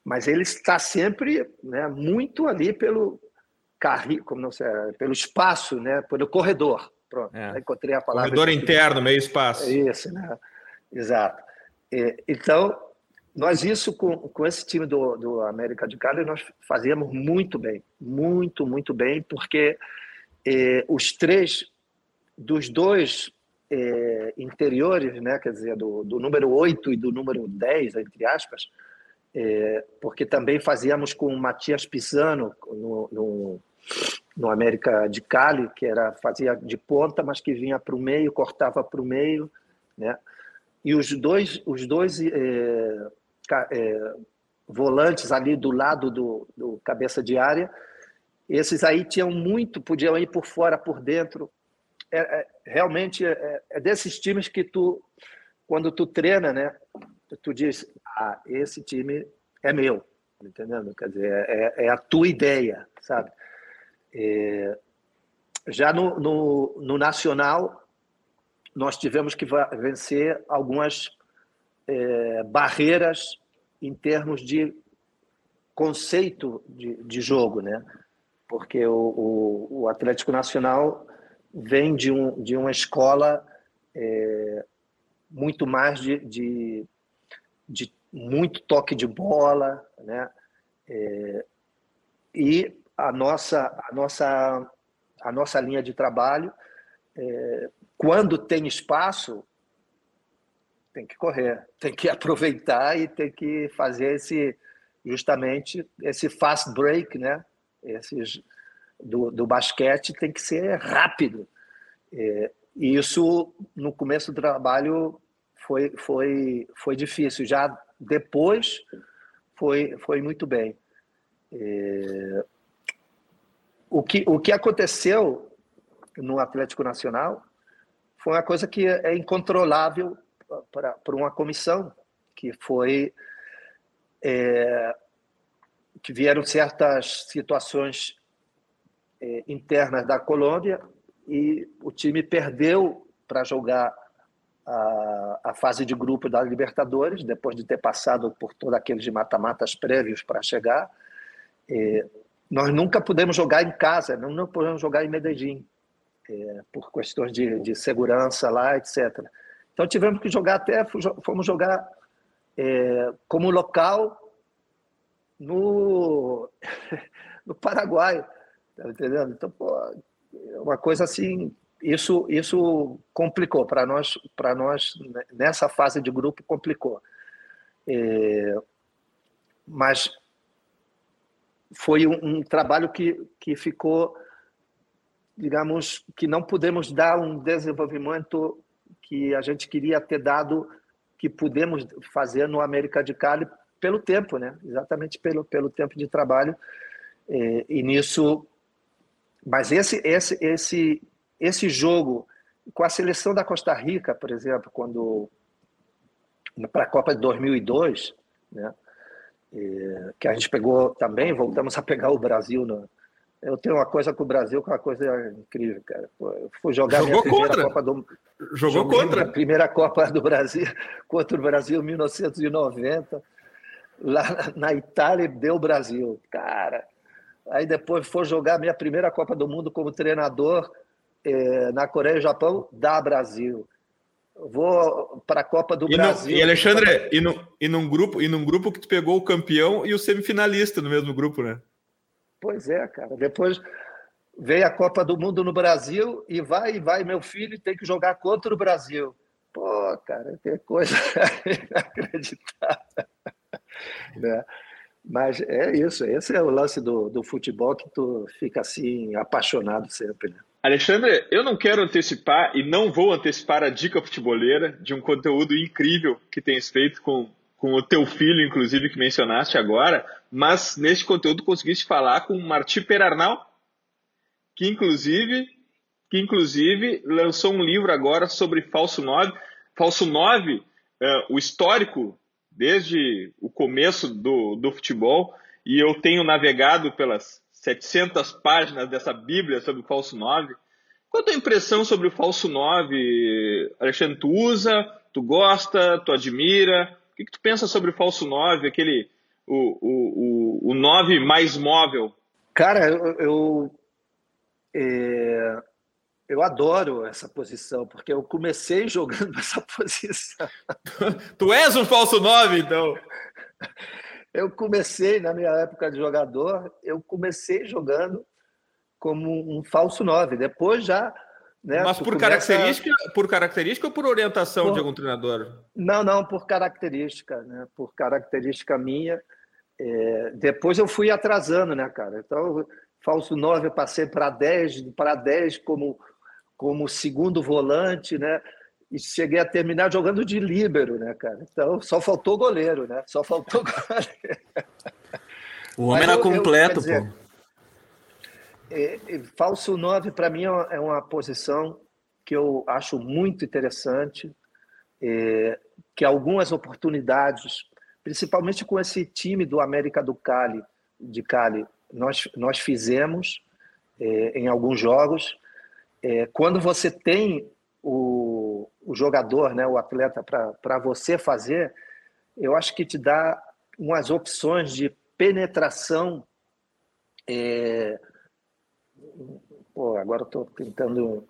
mas ele está sempre né, muito ali pelo carri, como não sei, pelo espaço, né, pelo corredor. Pronto, é. encontrei a palavra. Corredor interno, meio espaço. Isso, né? Exato. então, nós isso com, com esse time do, do América de Cali, nós fazíamos muito bem, muito, muito bem, porque eh, os três, dos dois eh, interiores, né, quer dizer, do, do número 8 e do número 10, entre aspas, é, porque também fazíamos com o Matias Pisano no, no, no, América de Cali, que era fazia de ponta, mas que vinha para o meio, cortava para o meio, né? E os dois, os dois é, é, volantes ali do lado do, do cabeça de área, esses aí tinham muito, podiam ir por fora, por dentro. É, é realmente é, é desses times que tu, quando tu treina, né? tu diz, ah, esse time é meu, entendendo? Quer dizer, é, é a tua ideia, sabe? É, já no, no, no, Nacional, nós tivemos que vencer algumas é, barreiras em termos de conceito de, de jogo, né? Porque o, o, o, Atlético Nacional vem de, um, de uma escola é, muito mais de, de de muito toque de bola, né? É, e a nossa, a nossa, a nossa linha de trabalho, é, quando tem espaço, tem que correr, tem que aproveitar e tem que fazer esse justamente esse fast break, né? Esses do, do basquete tem que ser rápido. É, e isso no começo do trabalho foi, foi, foi difícil. Já depois foi, foi muito bem. É... O, que, o que aconteceu no Atlético Nacional foi uma coisa que é incontrolável para uma comissão, que foi é, que vieram certas situações é, internas da Colômbia e o time perdeu para jogar a, a fase de grupo da Libertadores, depois de ter passado por todos aqueles mata-matas prévios para chegar. E nós nunca pudemos jogar em casa, não, não podemos jogar em Medellín, é, por questões de, de segurança lá, etc. Então tivemos que jogar até, fomos jogar é, como local no, no Paraguai, tá entendendo? Então, pô, é uma coisa assim isso, isso complicou para nós, para nós nessa fase de grupo complicou. É, mas foi um, um, trabalho que, que ficou, digamos, que não pudemos dar um desenvolvimento que a gente queria ter dado, que pudemos fazer no América de Cali pelo tempo, né? Exatamente pelo, pelo tempo de trabalho. É, e nisso, mas esse, esse, esse esse jogo com a seleção da Costa Rica, por exemplo, quando para a Copa de 2002, né, que a gente pegou também, voltamos a pegar o Brasil. No, eu tenho uma coisa com o Brasil que é uma coisa incrível, cara. Eu fui jogar Jogou minha contra. Copa do Jogou contra. A primeira Copa do Brasil contra o Brasil em 1990. Lá na Itália deu o Brasil. Cara, aí depois foi jogar a minha primeira Copa do Mundo como treinador é, na Coreia e Japão, dá Brasil. vou para a Copa do e Brasil. No, e Alexandre, e, no, e, num grupo, e num grupo que tu pegou o campeão e o semifinalista no mesmo grupo, né? Pois é, cara. Depois veio a Copa do Mundo no Brasil e vai vai meu filho tem que jogar contra o Brasil. Pô, cara, tem coisa inacreditável. né? Mas é isso, esse é o lance do, do futebol que tu fica assim apaixonado sempre, né? Alexandre, eu não quero antecipar e não vou antecipar a dica futeboleira de um conteúdo incrível que tens feito com, com o teu filho, inclusive, que mencionaste agora, mas neste conteúdo conseguiste falar com o Marti Perarnal, que inclusive, que inclusive lançou um livro agora sobre falso 9. Falso 9, uh, eh, o histórico desde o começo do, do futebol, e eu tenho navegado pelas 700 páginas dessa Bíblia sobre o falso 9. Qual a tua impressão sobre o falso 9, Alexandre? Tu usa, tu gosta, tu admira? O que, que tu pensa sobre o falso 9, aquele, o, o, o, o 9 mais móvel? Cara, eu, eu, é, eu adoro essa posição, porque eu comecei jogando essa posição. tu és um falso 9, então? Eu comecei, na minha época de jogador, eu comecei jogando como um falso 9. Depois já. Né, Mas por começa... característica, por característica ou por orientação por... de algum treinador? Não, não, por característica, né? Por característica minha. É... Depois eu fui atrasando, né, cara? Então, falso 9 eu passei para 10, para 10 como, como segundo volante, né? e cheguei a terminar jogando de líbero, né, cara? Então só faltou goleiro, né? Só faltou goleiro. O homem era completo, eu, dizer, pô. É, é, falso 9 para mim é, é uma posição que eu acho muito interessante, é, que algumas oportunidades, principalmente com esse time do América do Cali, de Cali, nós, nós fizemos é, em alguns jogos. É, quando você tem o, o jogador, né, o atleta, para você fazer, eu acho que te dá umas opções de penetração. É... Pô, agora estou tentando,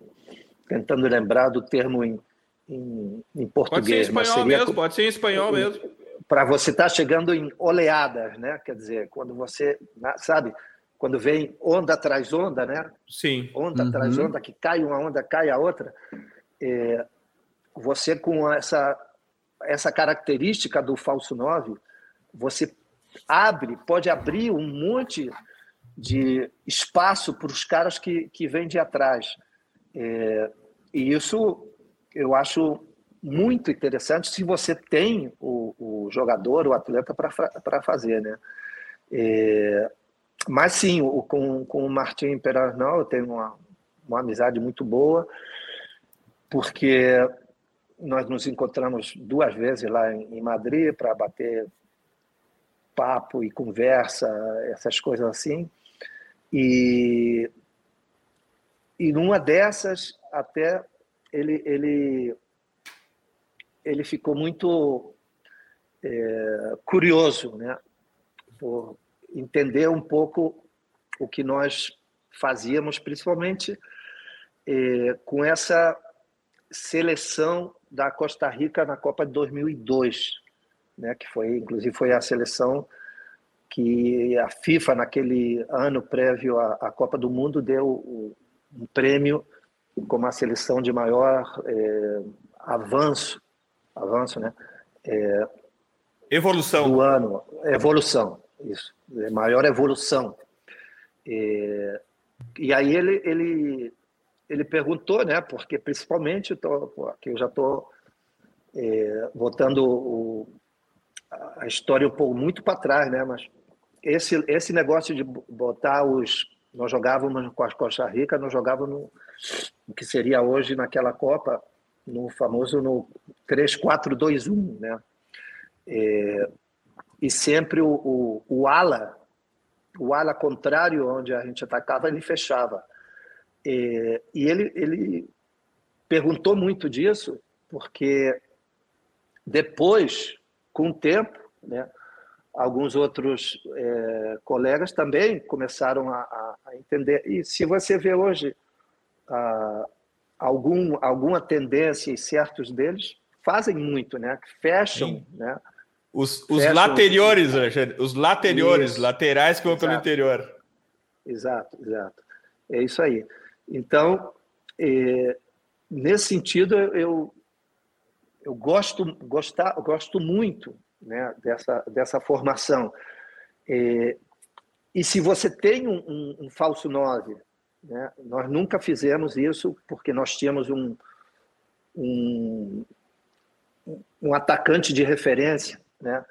tentando lembrar do termo em, em, em português. Pode ser em espanhol mesmo, pode ser em espanhol mesmo. Para você estar tá chegando em oleadas, né? Quer dizer, quando você, sabe, quando vem onda atrás onda, né? Sim. Onda uhum. atrás onda, que cai uma onda, cai a outra é, você com essa, essa característica do falso 9, você abre, pode abrir um monte de espaço para os caras que, que vêm de atrás. É, e isso eu acho muito interessante se você tem o, o jogador, o atleta para fazer, né? É, mas sim, o, com, com o Martin Perarnal eu tenho uma, uma amizade muito boa porque nós nos encontramos duas vezes lá em Madrid para bater papo e conversa, essas coisas assim. E, e numa dessas, até ele, ele, ele ficou muito é, curioso né? por entender um pouco o que nós fazíamos, principalmente é, com essa seleção da Costa Rica na Copa de 2002, né, que foi inclusive foi a seleção que a FIFA naquele ano prévio à, à Copa do Mundo deu um prêmio como a seleção de maior é, avanço, avanço, né? É, evolução do ano, evolução, isso, é, maior evolução. É, e aí ele ele ele perguntou, né? Porque principalmente tô, aqui eu já estou é, botando o, a história um pouco muito para trás, né? Mas esse esse negócio de botar os nós jogávamos com a Costa Rica, nós jogávamos no, o que seria hoje naquela Copa no famoso no 3-4-2-1, né? É, e sempre o, o, o ala, o ala contrário onde a gente atacava, ele fechava. É, e ele, ele perguntou muito disso, porque depois, com o tempo, né, alguns outros é, colegas também começaram a, a, entender. E se você vê hoje a, algum, alguma tendência e certos deles fazem muito, né? Fecham, Sim. né? Os, os Fecham lateriores, Alexandre, os lateriores, isso. laterais que vão pelo interior. Exato, exato. É isso aí. Então, é, nesse sentido, eu, eu gosto, gostar, gosto muito né, dessa, dessa formação. É, e se você tem um, um, um falso 9, né, nós nunca fizemos isso porque nós tínhamos um, um, um atacante de referência, né,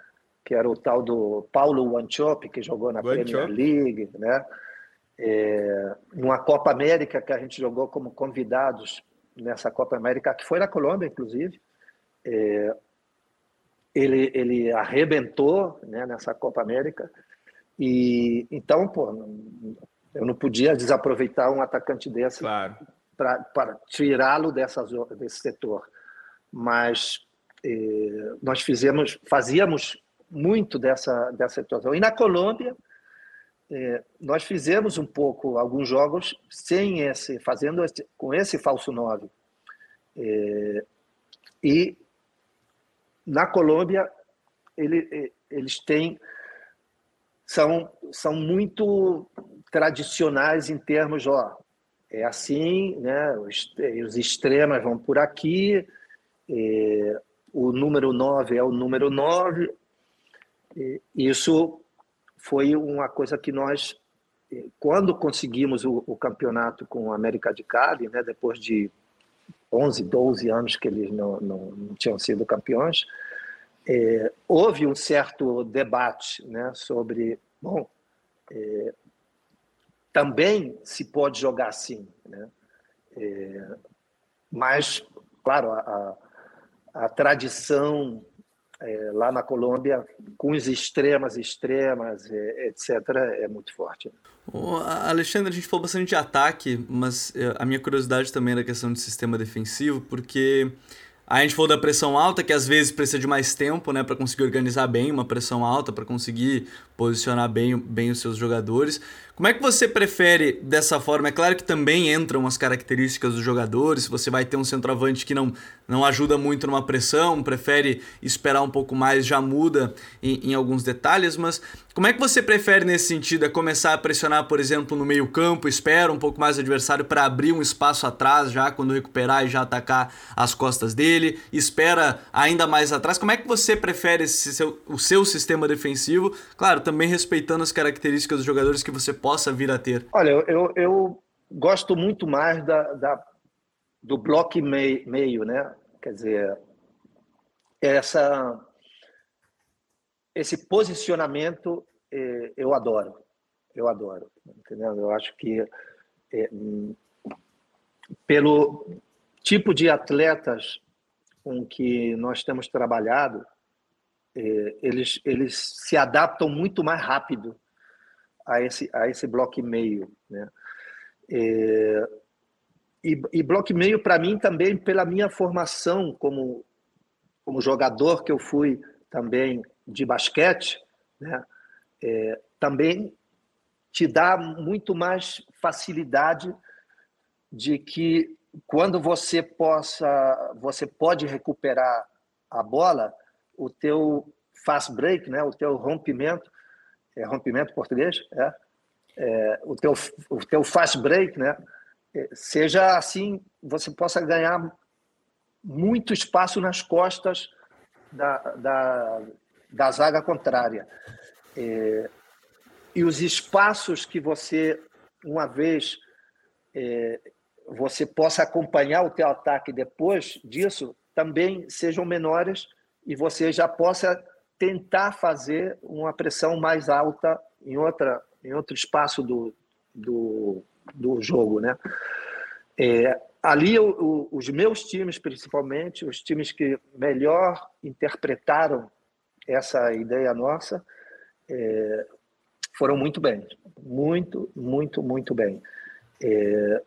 que era o tal do Paulo Wanchop, que jogou na Premier League, né, é, numa Copa América que a gente jogou como convidados nessa Copa América, que foi na Colômbia, inclusive. É, ele, ele arrebentou né, nessa Copa América. E então, pô, eu não podia desaproveitar um atacante desse claro. para tirá-lo desse setor. Mas eh, nós fizemos, fazíamos muito dessa dessa situação. E na Colômbia eh, nós fizemos um pouco alguns jogos sem esse, fazendo esse, com esse falso 9. Eh, e na Colômbia ele, eles têm são, são muito tradicionais em termos, ó, é assim, né? Os, os extremas vão por aqui, é, o número 9 é o número 9. E isso foi uma coisa que nós, é, quando conseguimos o, o campeonato com o América de Cali, né, depois de 11, 12 anos que eles não, não, não tinham sido campeões, é, houve um certo debate né, sobre, bom, é, também se pode jogar assim, né? É, mas, claro, a, a, a tradição é, lá na Colômbia, com os extremas, extremas, é, etc., é muito forte. Alexandre, a gente falou bastante de ataque, mas é, a minha curiosidade também era a questão de sistema defensivo, porque a gente falou da pressão alta, que às vezes precisa de mais tempo, né, para conseguir organizar bem uma pressão alta, para conseguir posicionar bem, bem os seus jogadores. Como é que você prefere dessa forma? É claro que também entram as características dos jogadores. Você vai ter um centroavante que não, não ajuda muito numa pressão, prefere esperar um pouco mais, já muda em, em alguns detalhes. Mas como é que você prefere nesse sentido? É começar a pressionar, por exemplo, no meio-campo, espera um pouco mais o adversário para abrir um espaço atrás já quando recuperar e já atacar as costas dele, espera ainda mais atrás. Como é que você prefere seu, o seu sistema defensivo? Claro, também respeitando as características dos jogadores que você possa vir a ter. Olha, eu, eu gosto muito mais da, da do bloco meio, né? Quer dizer, essa, esse posicionamento eh, eu adoro, eu adoro, entendeu? Eu acho que eh, pelo tipo de atletas com que nós temos trabalhado, é, eles, eles se adaptam muito mais rápido a esse, a esse bloco e meio. Né? É, e, e bloco e meio, para mim, também pela minha formação como, como jogador que eu fui também de basquete, né? É, também te dá muito mais facilidade de que quando você possa você pode recuperar a bola o teu fast break, né, o teu rompimento, é rompimento português, é, é o teu o teu fast break, né, é, seja assim, você possa ganhar muito espaço nas costas da, da, da zaga contrária. É, e os espaços que você, uma vez, é, você possa acompanhar o teu ataque depois disso, também sejam menores e você já possa tentar fazer uma pressão mais alta em outra em outro espaço do, do, do jogo, né? É, ali o, os meus times principalmente os times que melhor interpretaram essa ideia nossa é, foram muito bem muito muito muito bem é,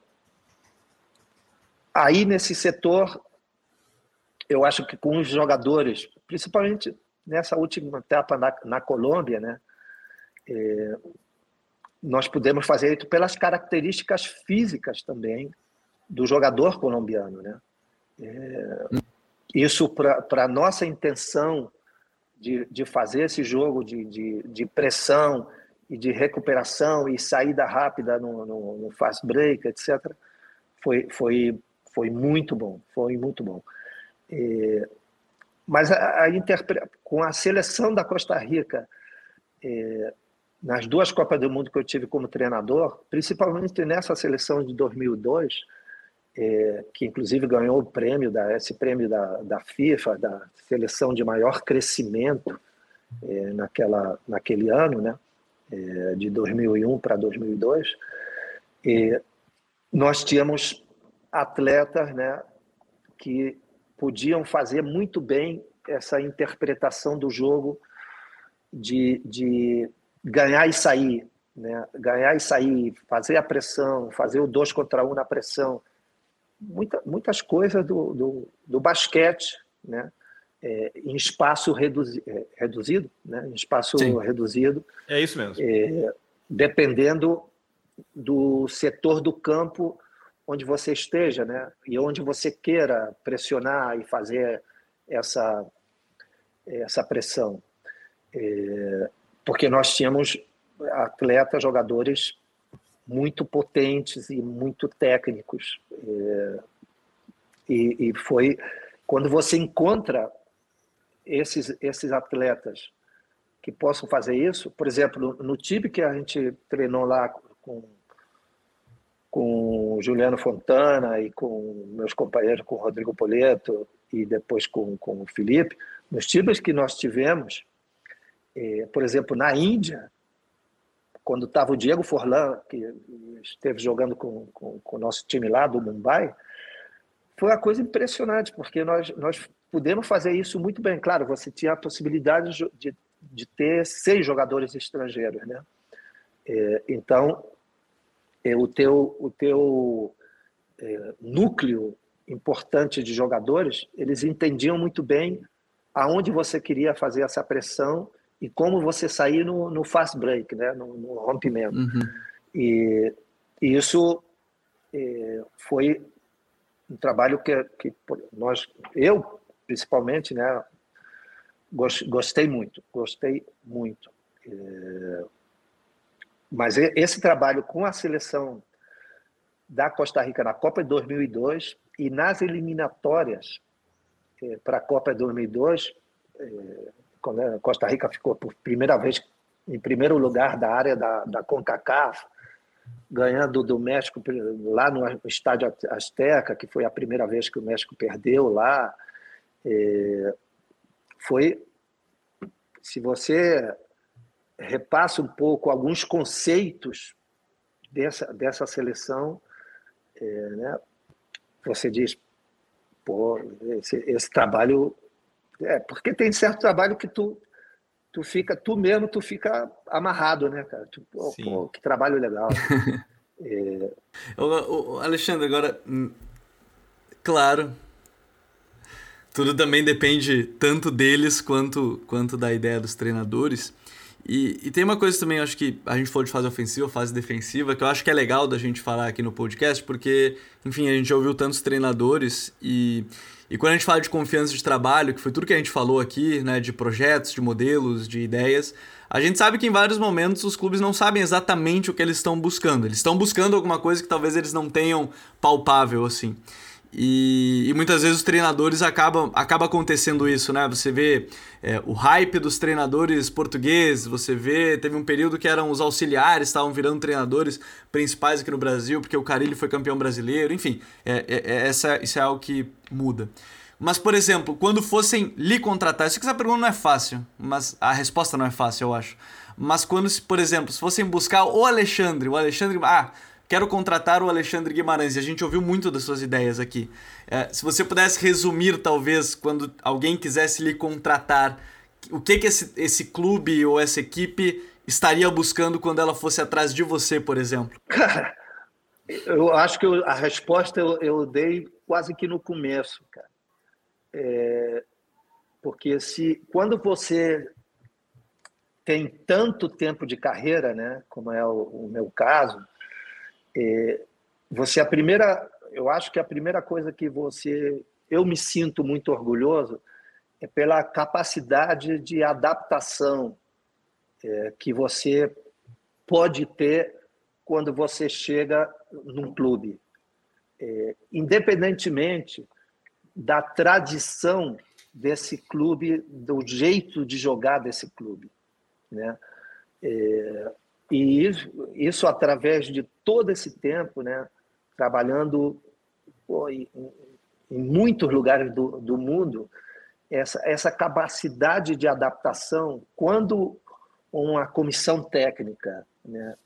aí nesse setor eu acho que com os jogadores, principalmente nessa última etapa na, na Colômbia, né, é, nós podemos fazer isso pelas características físicas também do jogador colombiano, né? É, isso para a nossa intenção de, de fazer esse jogo de, de, de, pressão e de recuperação e saída rápida no, no, no fast break, etc., foi, foi, foi muito bom, foi muito bom. É, mas a, a interpre... com a seleção da Costa Rica, é, nas duas Copas do Mundo que eu tive como treinador, principalmente nessa seleção de 2002, é, que inclusive ganhou o prêmio da esse prêmio da, da FIFA da seleção de maior crescimento é, naquela naquele ano, né, de 2001 para 2002, nós tínhamos atletas, né, que podiam fazer muito bem essa interpretação do jogo de, de ganhar e sair, né? ganhar e sair, fazer a pressão, fazer o dois contra um na pressão, Muita, muitas coisas do, do, do basquete, né? É, em espaço reduzi, é, reduzido, né? em espaço Sim. reduzido. É isso mesmo. É, dependendo do setor do campo onde você esteja, né? E onde você queira pressionar e fazer essa essa pressão, é, porque nós tínhamos atletas, jogadores muito potentes e muito técnicos. É, e, e, foi quando você encontra esses, esses atletas que possam fazer isso, por exemplo, no, time que a gente treinou lá com, com Juliano Fontana e com meus companheiros, com Rodrigo Poleto e depois com, com o Felipe, nos times que nós tivemos, é, por exemplo, na Índia, quando estava o Diego Forlan, que esteve jogando com, com, com, o nosso time lá do Mumbai, foi uma coisa impressionante, porque nós, nós pudemos fazer isso muito bem. Claro, você tinha a possibilidade de, de, de ter seis jogadores estrangeiros, né? É, então, é, o teu, o teu é, núcleo importante de jogadores, eles entendiam muito bem aonde você queria fazer essa pressão e como você sair no, no fast break, né, no, no rompimento. Uhum. E, e, isso é, foi um trabalho que, que nós, eu principalmente, né, gostei muito, gostei muito. É, mas esse trabalho com a seleção da Costa Rica na Copa de 2002 e nas eliminatórias é, para a Copa de 2002, quando a Costa Rica ficou por primeira vez em primeiro lugar da área da, da CONCACAF, ganhando do México lá no estádio Azteca, que foi a primeira vez que o México perdeu lá. É, foi, se você repassa um pouco alguns conceitos dessa, dessa seleção, é, né, você diz, pô, esse, esse trabalho é, porque tem certo trabalho que tu, tu fica, tu mesmo, tu fica amarrado, né, cara? Tu, pô, pô, que trabalho legal. é... o, o Alexandre, agora, hum, claro, tudo também depende tanto deles quanto, quanto da ideia dos treinadores. E, e, tem uma coisa também, acho que a gente falou de fase ofensiva, fase defensiva, que eu acho que é legal da gente falar aqui no podcast, porque, enfim, a gente já ouviu tantos treinadores e, e quando a gente fala de confiança de trabalho, que foi tudo que a gente falou aqui, né, de projetos, de modelos, de ideias, a gente sabe que em vários momentos os clubes não sabem exatamente o que eles estão buscando. Eles estão buscando alguma coisa que talvez eles não tenham palpável assim. E, e, muitas vezes os treinadores acabam acaba acontecendo isso, né? Você vê é, o hype dos treinadores portugueses, você vê, teve um período que eram os auxiliares, estavam virando treinadores principais aqui no Brasil, porque o Carilli foi campeão brasileiro, enfim, é, é, é essa, isso é algo que muda. Mas, por exemplo, quando fossem lhe contratar, eu sei que essa pergunta não é fácil, mas a resposta não é fácil, eu acho. Mas quando, por exemplo, se fossem buscar o Alexandre, o Alexandre, ah, quero contratar o Alexandre Guimarães. E a gente ouviu muito das suas ideias aqui. É, se você pudesse resumir, talvez, quando alguém quisesse lhe contratar, o que, que esse, esse clube ou essa equipe estaria buscando quando ela fosse atrás de você, por exemplo? Cara, eu acho que eu, a resposta eu, eu, dei quase que no começo, cara. É, porque se quando você tem tanto tempo de carreira, né, como é o, o meu caso, você a primeira eu acho que a primeira coisa que você, eu me sinto muito orgulhoso é pela capacidade de adaptação é, que você pode ter quando você chega num clube, é, independentemente da tradição desse clube, do jeito de jogar desse clube, né? É, e isso, através de todo esse tempo, né, trabalhando pô, em, em, muitos lugares do, do mundo, essa, essa capacidade de adaptação, quando uma comissão técnica, né,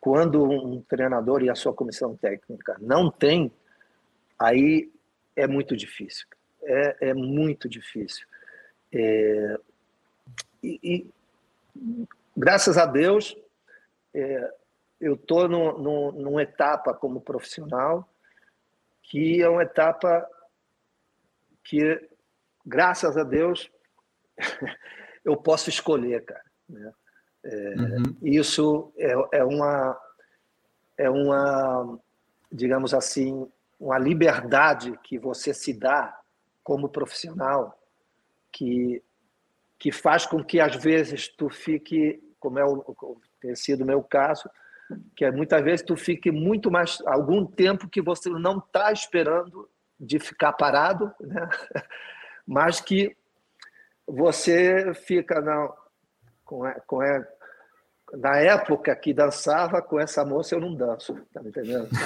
quando um treinador e a sua comissão técnica não tem, aí é muito difícil. É, é muito difícil. É, e, e, graças a Deus, é, eu estou numa etapa como profissional que é uma etapa que, graças a Deus, eu posso escolher, cara. Né? É, uhum. Isso é, é, uma, é uma, digamos assim, uma liberdade que você se dá como profissional que, que faz com que, às vezes, tu fique, como é o, tem sido o meu caso, que é, muitas vezes tu fique muito mais, algum tempo que você não está esperando de ficar parado, né? mas que você fica, não, com, com, na época que dançava com essa moça eu não danço, tá me entendendo?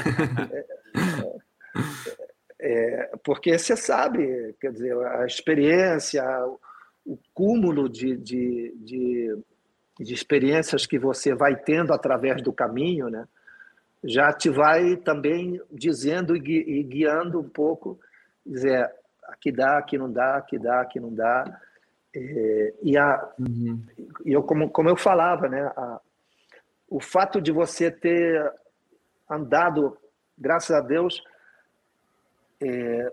É, é, é, porque você sabe, quer dizer, a experiência, o cúmulo de, de, de, de experiências que você vai tendo através do caminho, né? já te vai também dizendo e guiando um pouco, dizer aqui dá, aqui não dá, aqui dá, aqui não dá. É, e a, uhum. eu, como, como eu falava, né, a, o fato de você ter andado, graças a Deus, é,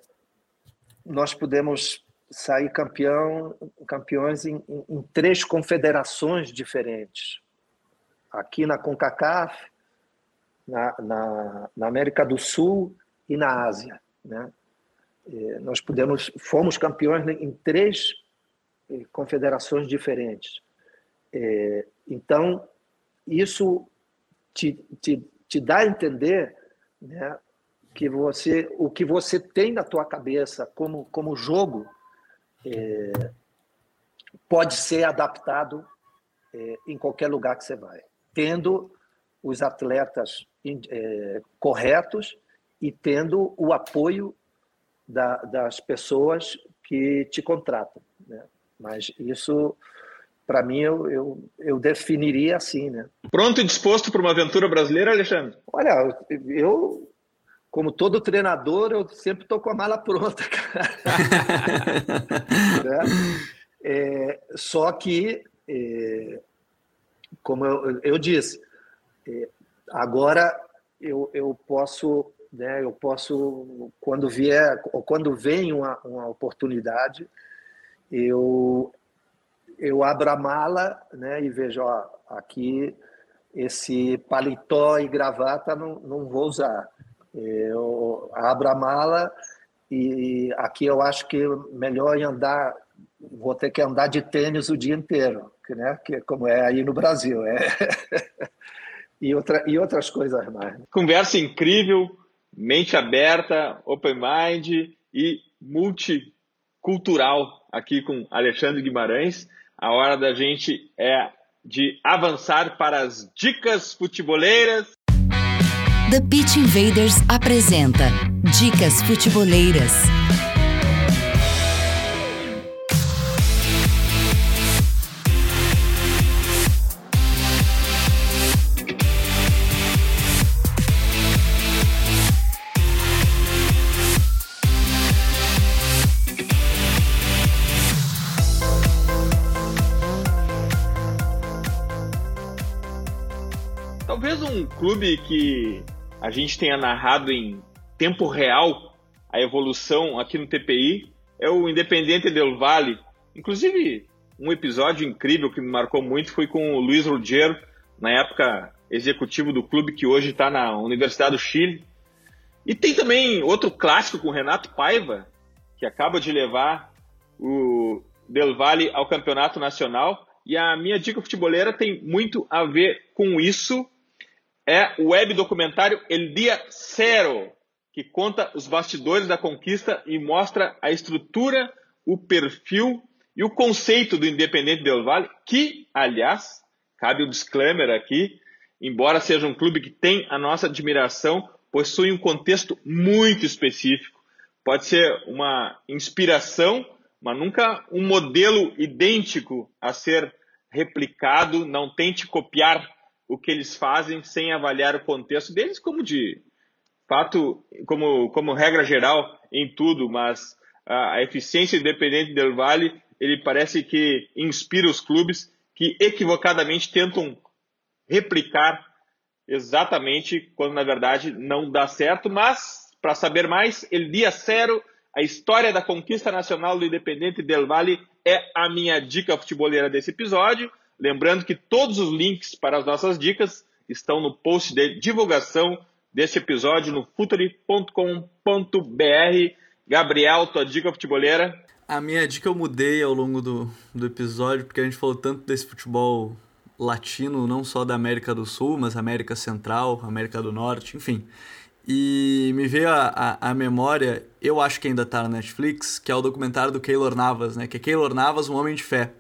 nós pudemos sair campeão, campeões em, em, em, três confederações diferentes. Aqui na CONCACAF, na, na, na América do Sul e na Ásia. Né? É, nós pudemos, fomos campeões em três confederações diferentes. É, então, isso te, te, te dá a entender né, que você, o que você tem na tua cabeça como, como jogo é, pode ser adaptado é, em qualquer lugar que você vai, tendo os atletas é, corretos e tendo o apoio da, das pessoas que te contratam. Né? Mas isso, para mim, eu, eu, eu, definiria assim, né? Pronto e disposto para uma aventura brasileira, Alexandre? Olha, eu, como todo treinador, eu sempre estou com a mala pronta, né? é, só que, é, como eu, eu disse, é, agora eu, eu posso né, eu posso quando vier ou quando vem uma, uma oportunidade eu eu abro a mala, né, e vejo, ó, aqui esse paletó e gravata não, não vou usar. Eu abro a mala e aqui eu acho que melhor andar, vou ter que andar de tênis o dia inteiro, né? Que como é aí no Brasil, é. e, outra, e outras coisas mais. Conversa incrível, mente aberta, open mind e multicultural aqui com Alexandre Guimarães. A hora da gente é de avançar para as dicas futeboleiras. The Pitch Invaders apresenta Dicas Futeboleiras. clube que a gente tenha narrado em tempo real a evolução aqui no TPI é o Independente del Valle. Inclusive, um episódio incrível que me marcou muito foi com o Luiz Ruggiero, na época executivo do clube que hoje está na Universidade do Chile. E tem também outro clássico com o Renato Paiva, que acaba de levar o Del Valle ao campeonato nacional. E a minha dica futeboleira tem muito a ver com isso. É o web documentário El Dia Zero, que conta os bastidores da conquista e mostra a estrutura, o perfil e o conceito do Independente Del Valle, que, aliás, cabe o um disclaimer aqui, embora seja um clube que tem a nossa admiração, possui um contexto muito específico. Pode ser uma inspiração, mas nunca um modelo idêntico a ser replicado. Não tente copiar o que eles fazem sem avaliar o contexto deles, como de fato, como, como regra geral em tudo, mas a, a eficiência independente del Vale, ele parece que inspira os clubes que equivocadamente tentam replicar exatamente quando na verdade não dá certo, mas para saber mais, El Dia Zero, a história da conquista nacional do Independente Del Valle é a minha dica futeboleira desse episódio. Lembrando que todos os links para as nossas dicas estão no post de divulgação desse episódio no futuri.com.br. Gabriel, tua dica futeboleira? A minha dica eu mudei ao longo do, do episódio, porque a gente falou tanto desse futebol latino, não só da América do Sul, mas América Central, América do Norte, enfim. E me veio a, a, a memória, eu acho que ainda tá na Netflix, que é o documentário do Keylor Navas, né? Que é Keylor Navas, um homem de fé.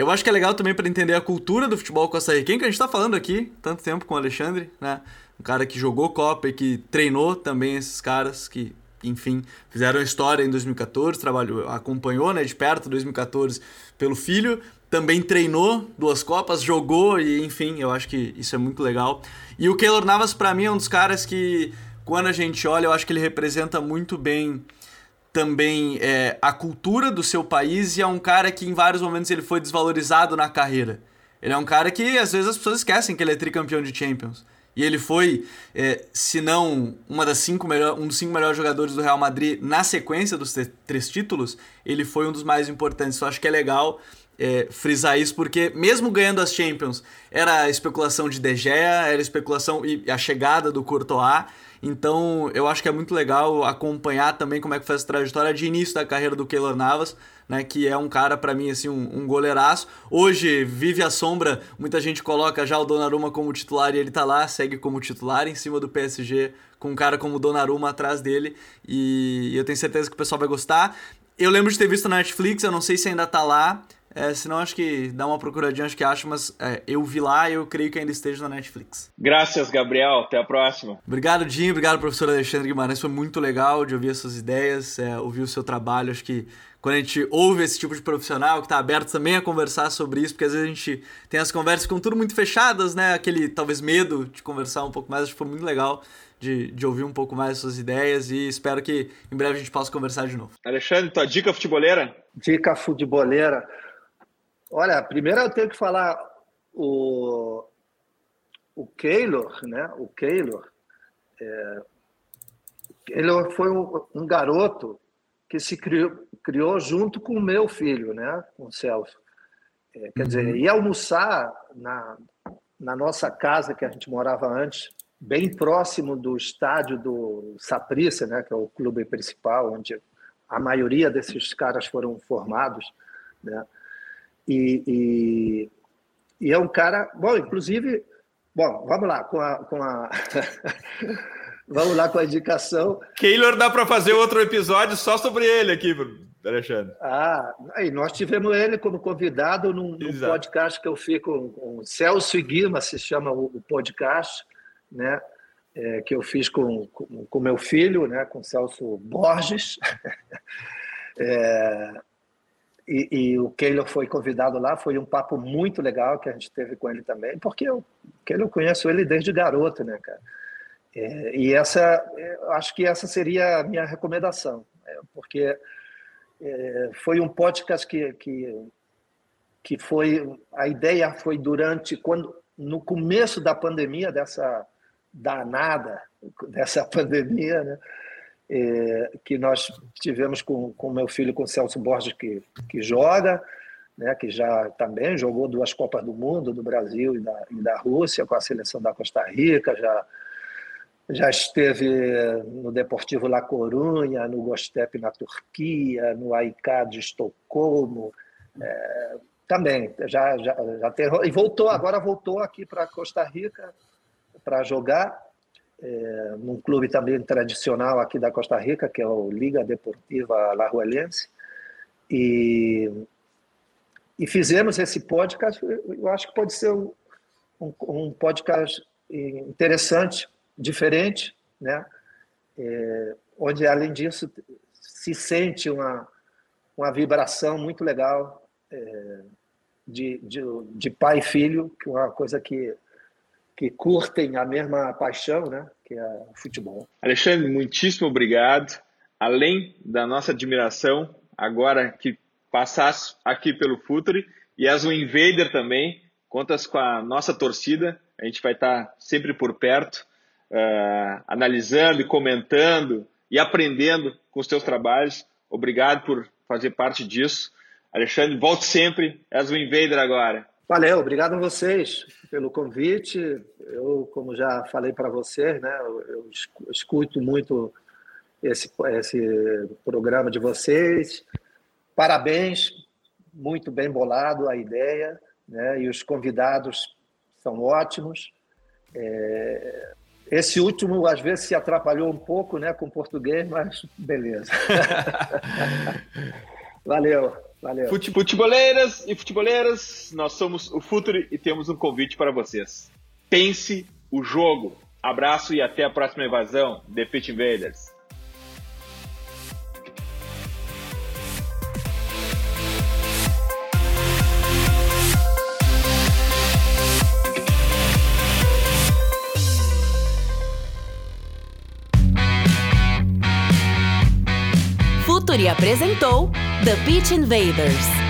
Eu acho que é legal também para entender a cultura do futebol costarriquenho, que a gente tá falando aqui tanto tempo com o Alexandre, né? Um cara que jogou Copa e que treinou também esses caras que, enfim, fizeram história em 2014, trabalhou, acompanhou, né, de perto 2014 pelo filho, também treinou duas Copas, jogou e enfim, eu acho que isso é muito legal. E o Keylor Navas para mim é um dos caras que quando a gente olha, eu acho que ele representa muito bem também é, a cultura do seu país e é um cara que em vários momentos ele foi desvalorizado na carreira. Ele é um cara que às vezes as pessoas esquecem que ele é tricampeão de Champions. E ele foi, é, se não uma das cinco melhor, um dos cinco melhores jogadores do Real Madrid na sequência dos três títulos, ele foi um dos mais importantes. Eu acho que é legal é, frisar isso, porque mesmo ganhando as Champions, era especulação de De Gea, era especulação e a chegada do Courtois. Então eu acho que é muito legal acompanhar também como é que foi essa trajetória de início da carreira do Keylor Navas, né, que é um cara para mim assim um, um, goleiraço. Hoje vive a sombra, muita gente coloca já o Donnarumma como titular e ele tá lá, segue como titular em cima do PSG com um cara como o Donnarumma atrás dele e eu tenho certeza que o pessoal vai gostar. Eu lembro de ter visto na Netflix, eu não sei se ainda tá lá. É, senão acho que dá uma procuradinha, acho que acho, mas é, eu vi lá e eu creio que ainda esteja na Netflix. Graças, Gabriel. Até a próxima. Obrigado, Dinho. Obrigado, professor Alexandre Guimarães. Foi muito legal de ouvir as suas ideias, é, ouvir o seu trabalho. Acho que quando a gente ouve esse tipo de profissional que está aberto também a conversar sobre isso, porque às vezes a gente tem as conversas com tudo muito fechadas, né? Aquele talvez medo de conversar um pouco mais. Acho que foi muito legal de, de ouvir um pouco mais suas ideias e espero que em breve a gente possa conversar de novo. Alexandre, tua dica futeboleira? Dica futeboleira. Olha, primeiro eu tenho que falar o, o Keylor, né? O Keylor, é, ele foi um, um, garoto que se criou, criou junto com o meu filho, né? Com o Celso. É, quer uhum. dizer, ia almoçar na, na nossa casa que a gente morava antes, bem próximo do estádio do Saprissa, né? Que é o clube principal, onde a maioria desses caras foram formados, né? E, e, e, é um cara. Bom, inclusive. Bom, vamos lá com a. Com a vamos lá com a indicação. Keylor dá para fazer outro episódio só sobre ele aqui, Alexandre. Ah, aí nós tivemos ele como convidado num, num podcast que eu fiz com, com Celso e Guima, se chama o, o podcast, né? É, que eu fiz com, com, com, meu filho, né? Com Celso Borges. é, e, e, o Keylor foi convidado lá, foi um papo muito legal que a gente teve com ele também, porque eu, eu conheço ele desde garoto, né, cara? É, e essa, acho que essa seria a minha recomendação, é, porque é, foi um podcast que, que, que foi, a ideia foi durante, quando, no começo da pandemia, dessa danada, dessa pandemia, né? É, que nós tivemos com o meu filho, com o Celso Borges, que, que joga, né, que já também jogou duas Copas do Mundo, do Brasil e da, e da Rússia, com a seleção da Costa Rica, já já esteve no Deportivo La Corunha, no Gostep na Turquia, no AIK de Estocolmo, é, também já já, já tem, e voltou agora voltou aqui para Costa Rica para jogar é, num clube também tradicional aqui da Costa Rica que é o Liga Deportiva Lajuelense e e fizemos esse podcast eu acho que pode ser um, um podcast interessante diferente, né? É, onde, além disso, se sente uma, uma vibração muito legal é, de, de, de, pai e filho, que é uma coisa que, que curtem a mesma paixão, né? que é o futebol. Alexandre, muitíssimo obrigado. Além da nossa admiração, agora que passasse aqui pelo Futuri, e as o Invader também, contas com a nossa torcida, a gente vai estar sempre por perto uh, analisando e comentando e aprendendo com os teus trabalhos. Obrigado por fazer parte disso. Alexandre, volte sempre. És o Invader agora. Valeu, obrigado a vocês pelo convite. Eu, como já falei para vocês, né, eu escuto muito esse, esse programa de vocês. Parabéns, muito bem bolado a ideia, né, e os convidados são ótimos. É, esse último, às vezes, se atrapalhou um pouco né, com português, mas beleza. valeu, valeu. Futeboleiras e futeboleiras, nós somos o Futuri e temos um convite para vocês. Pense o jogo. Abraço e até a próxima invasão. The Pitch Invaders. Futuri apresentou The Beach Invaders.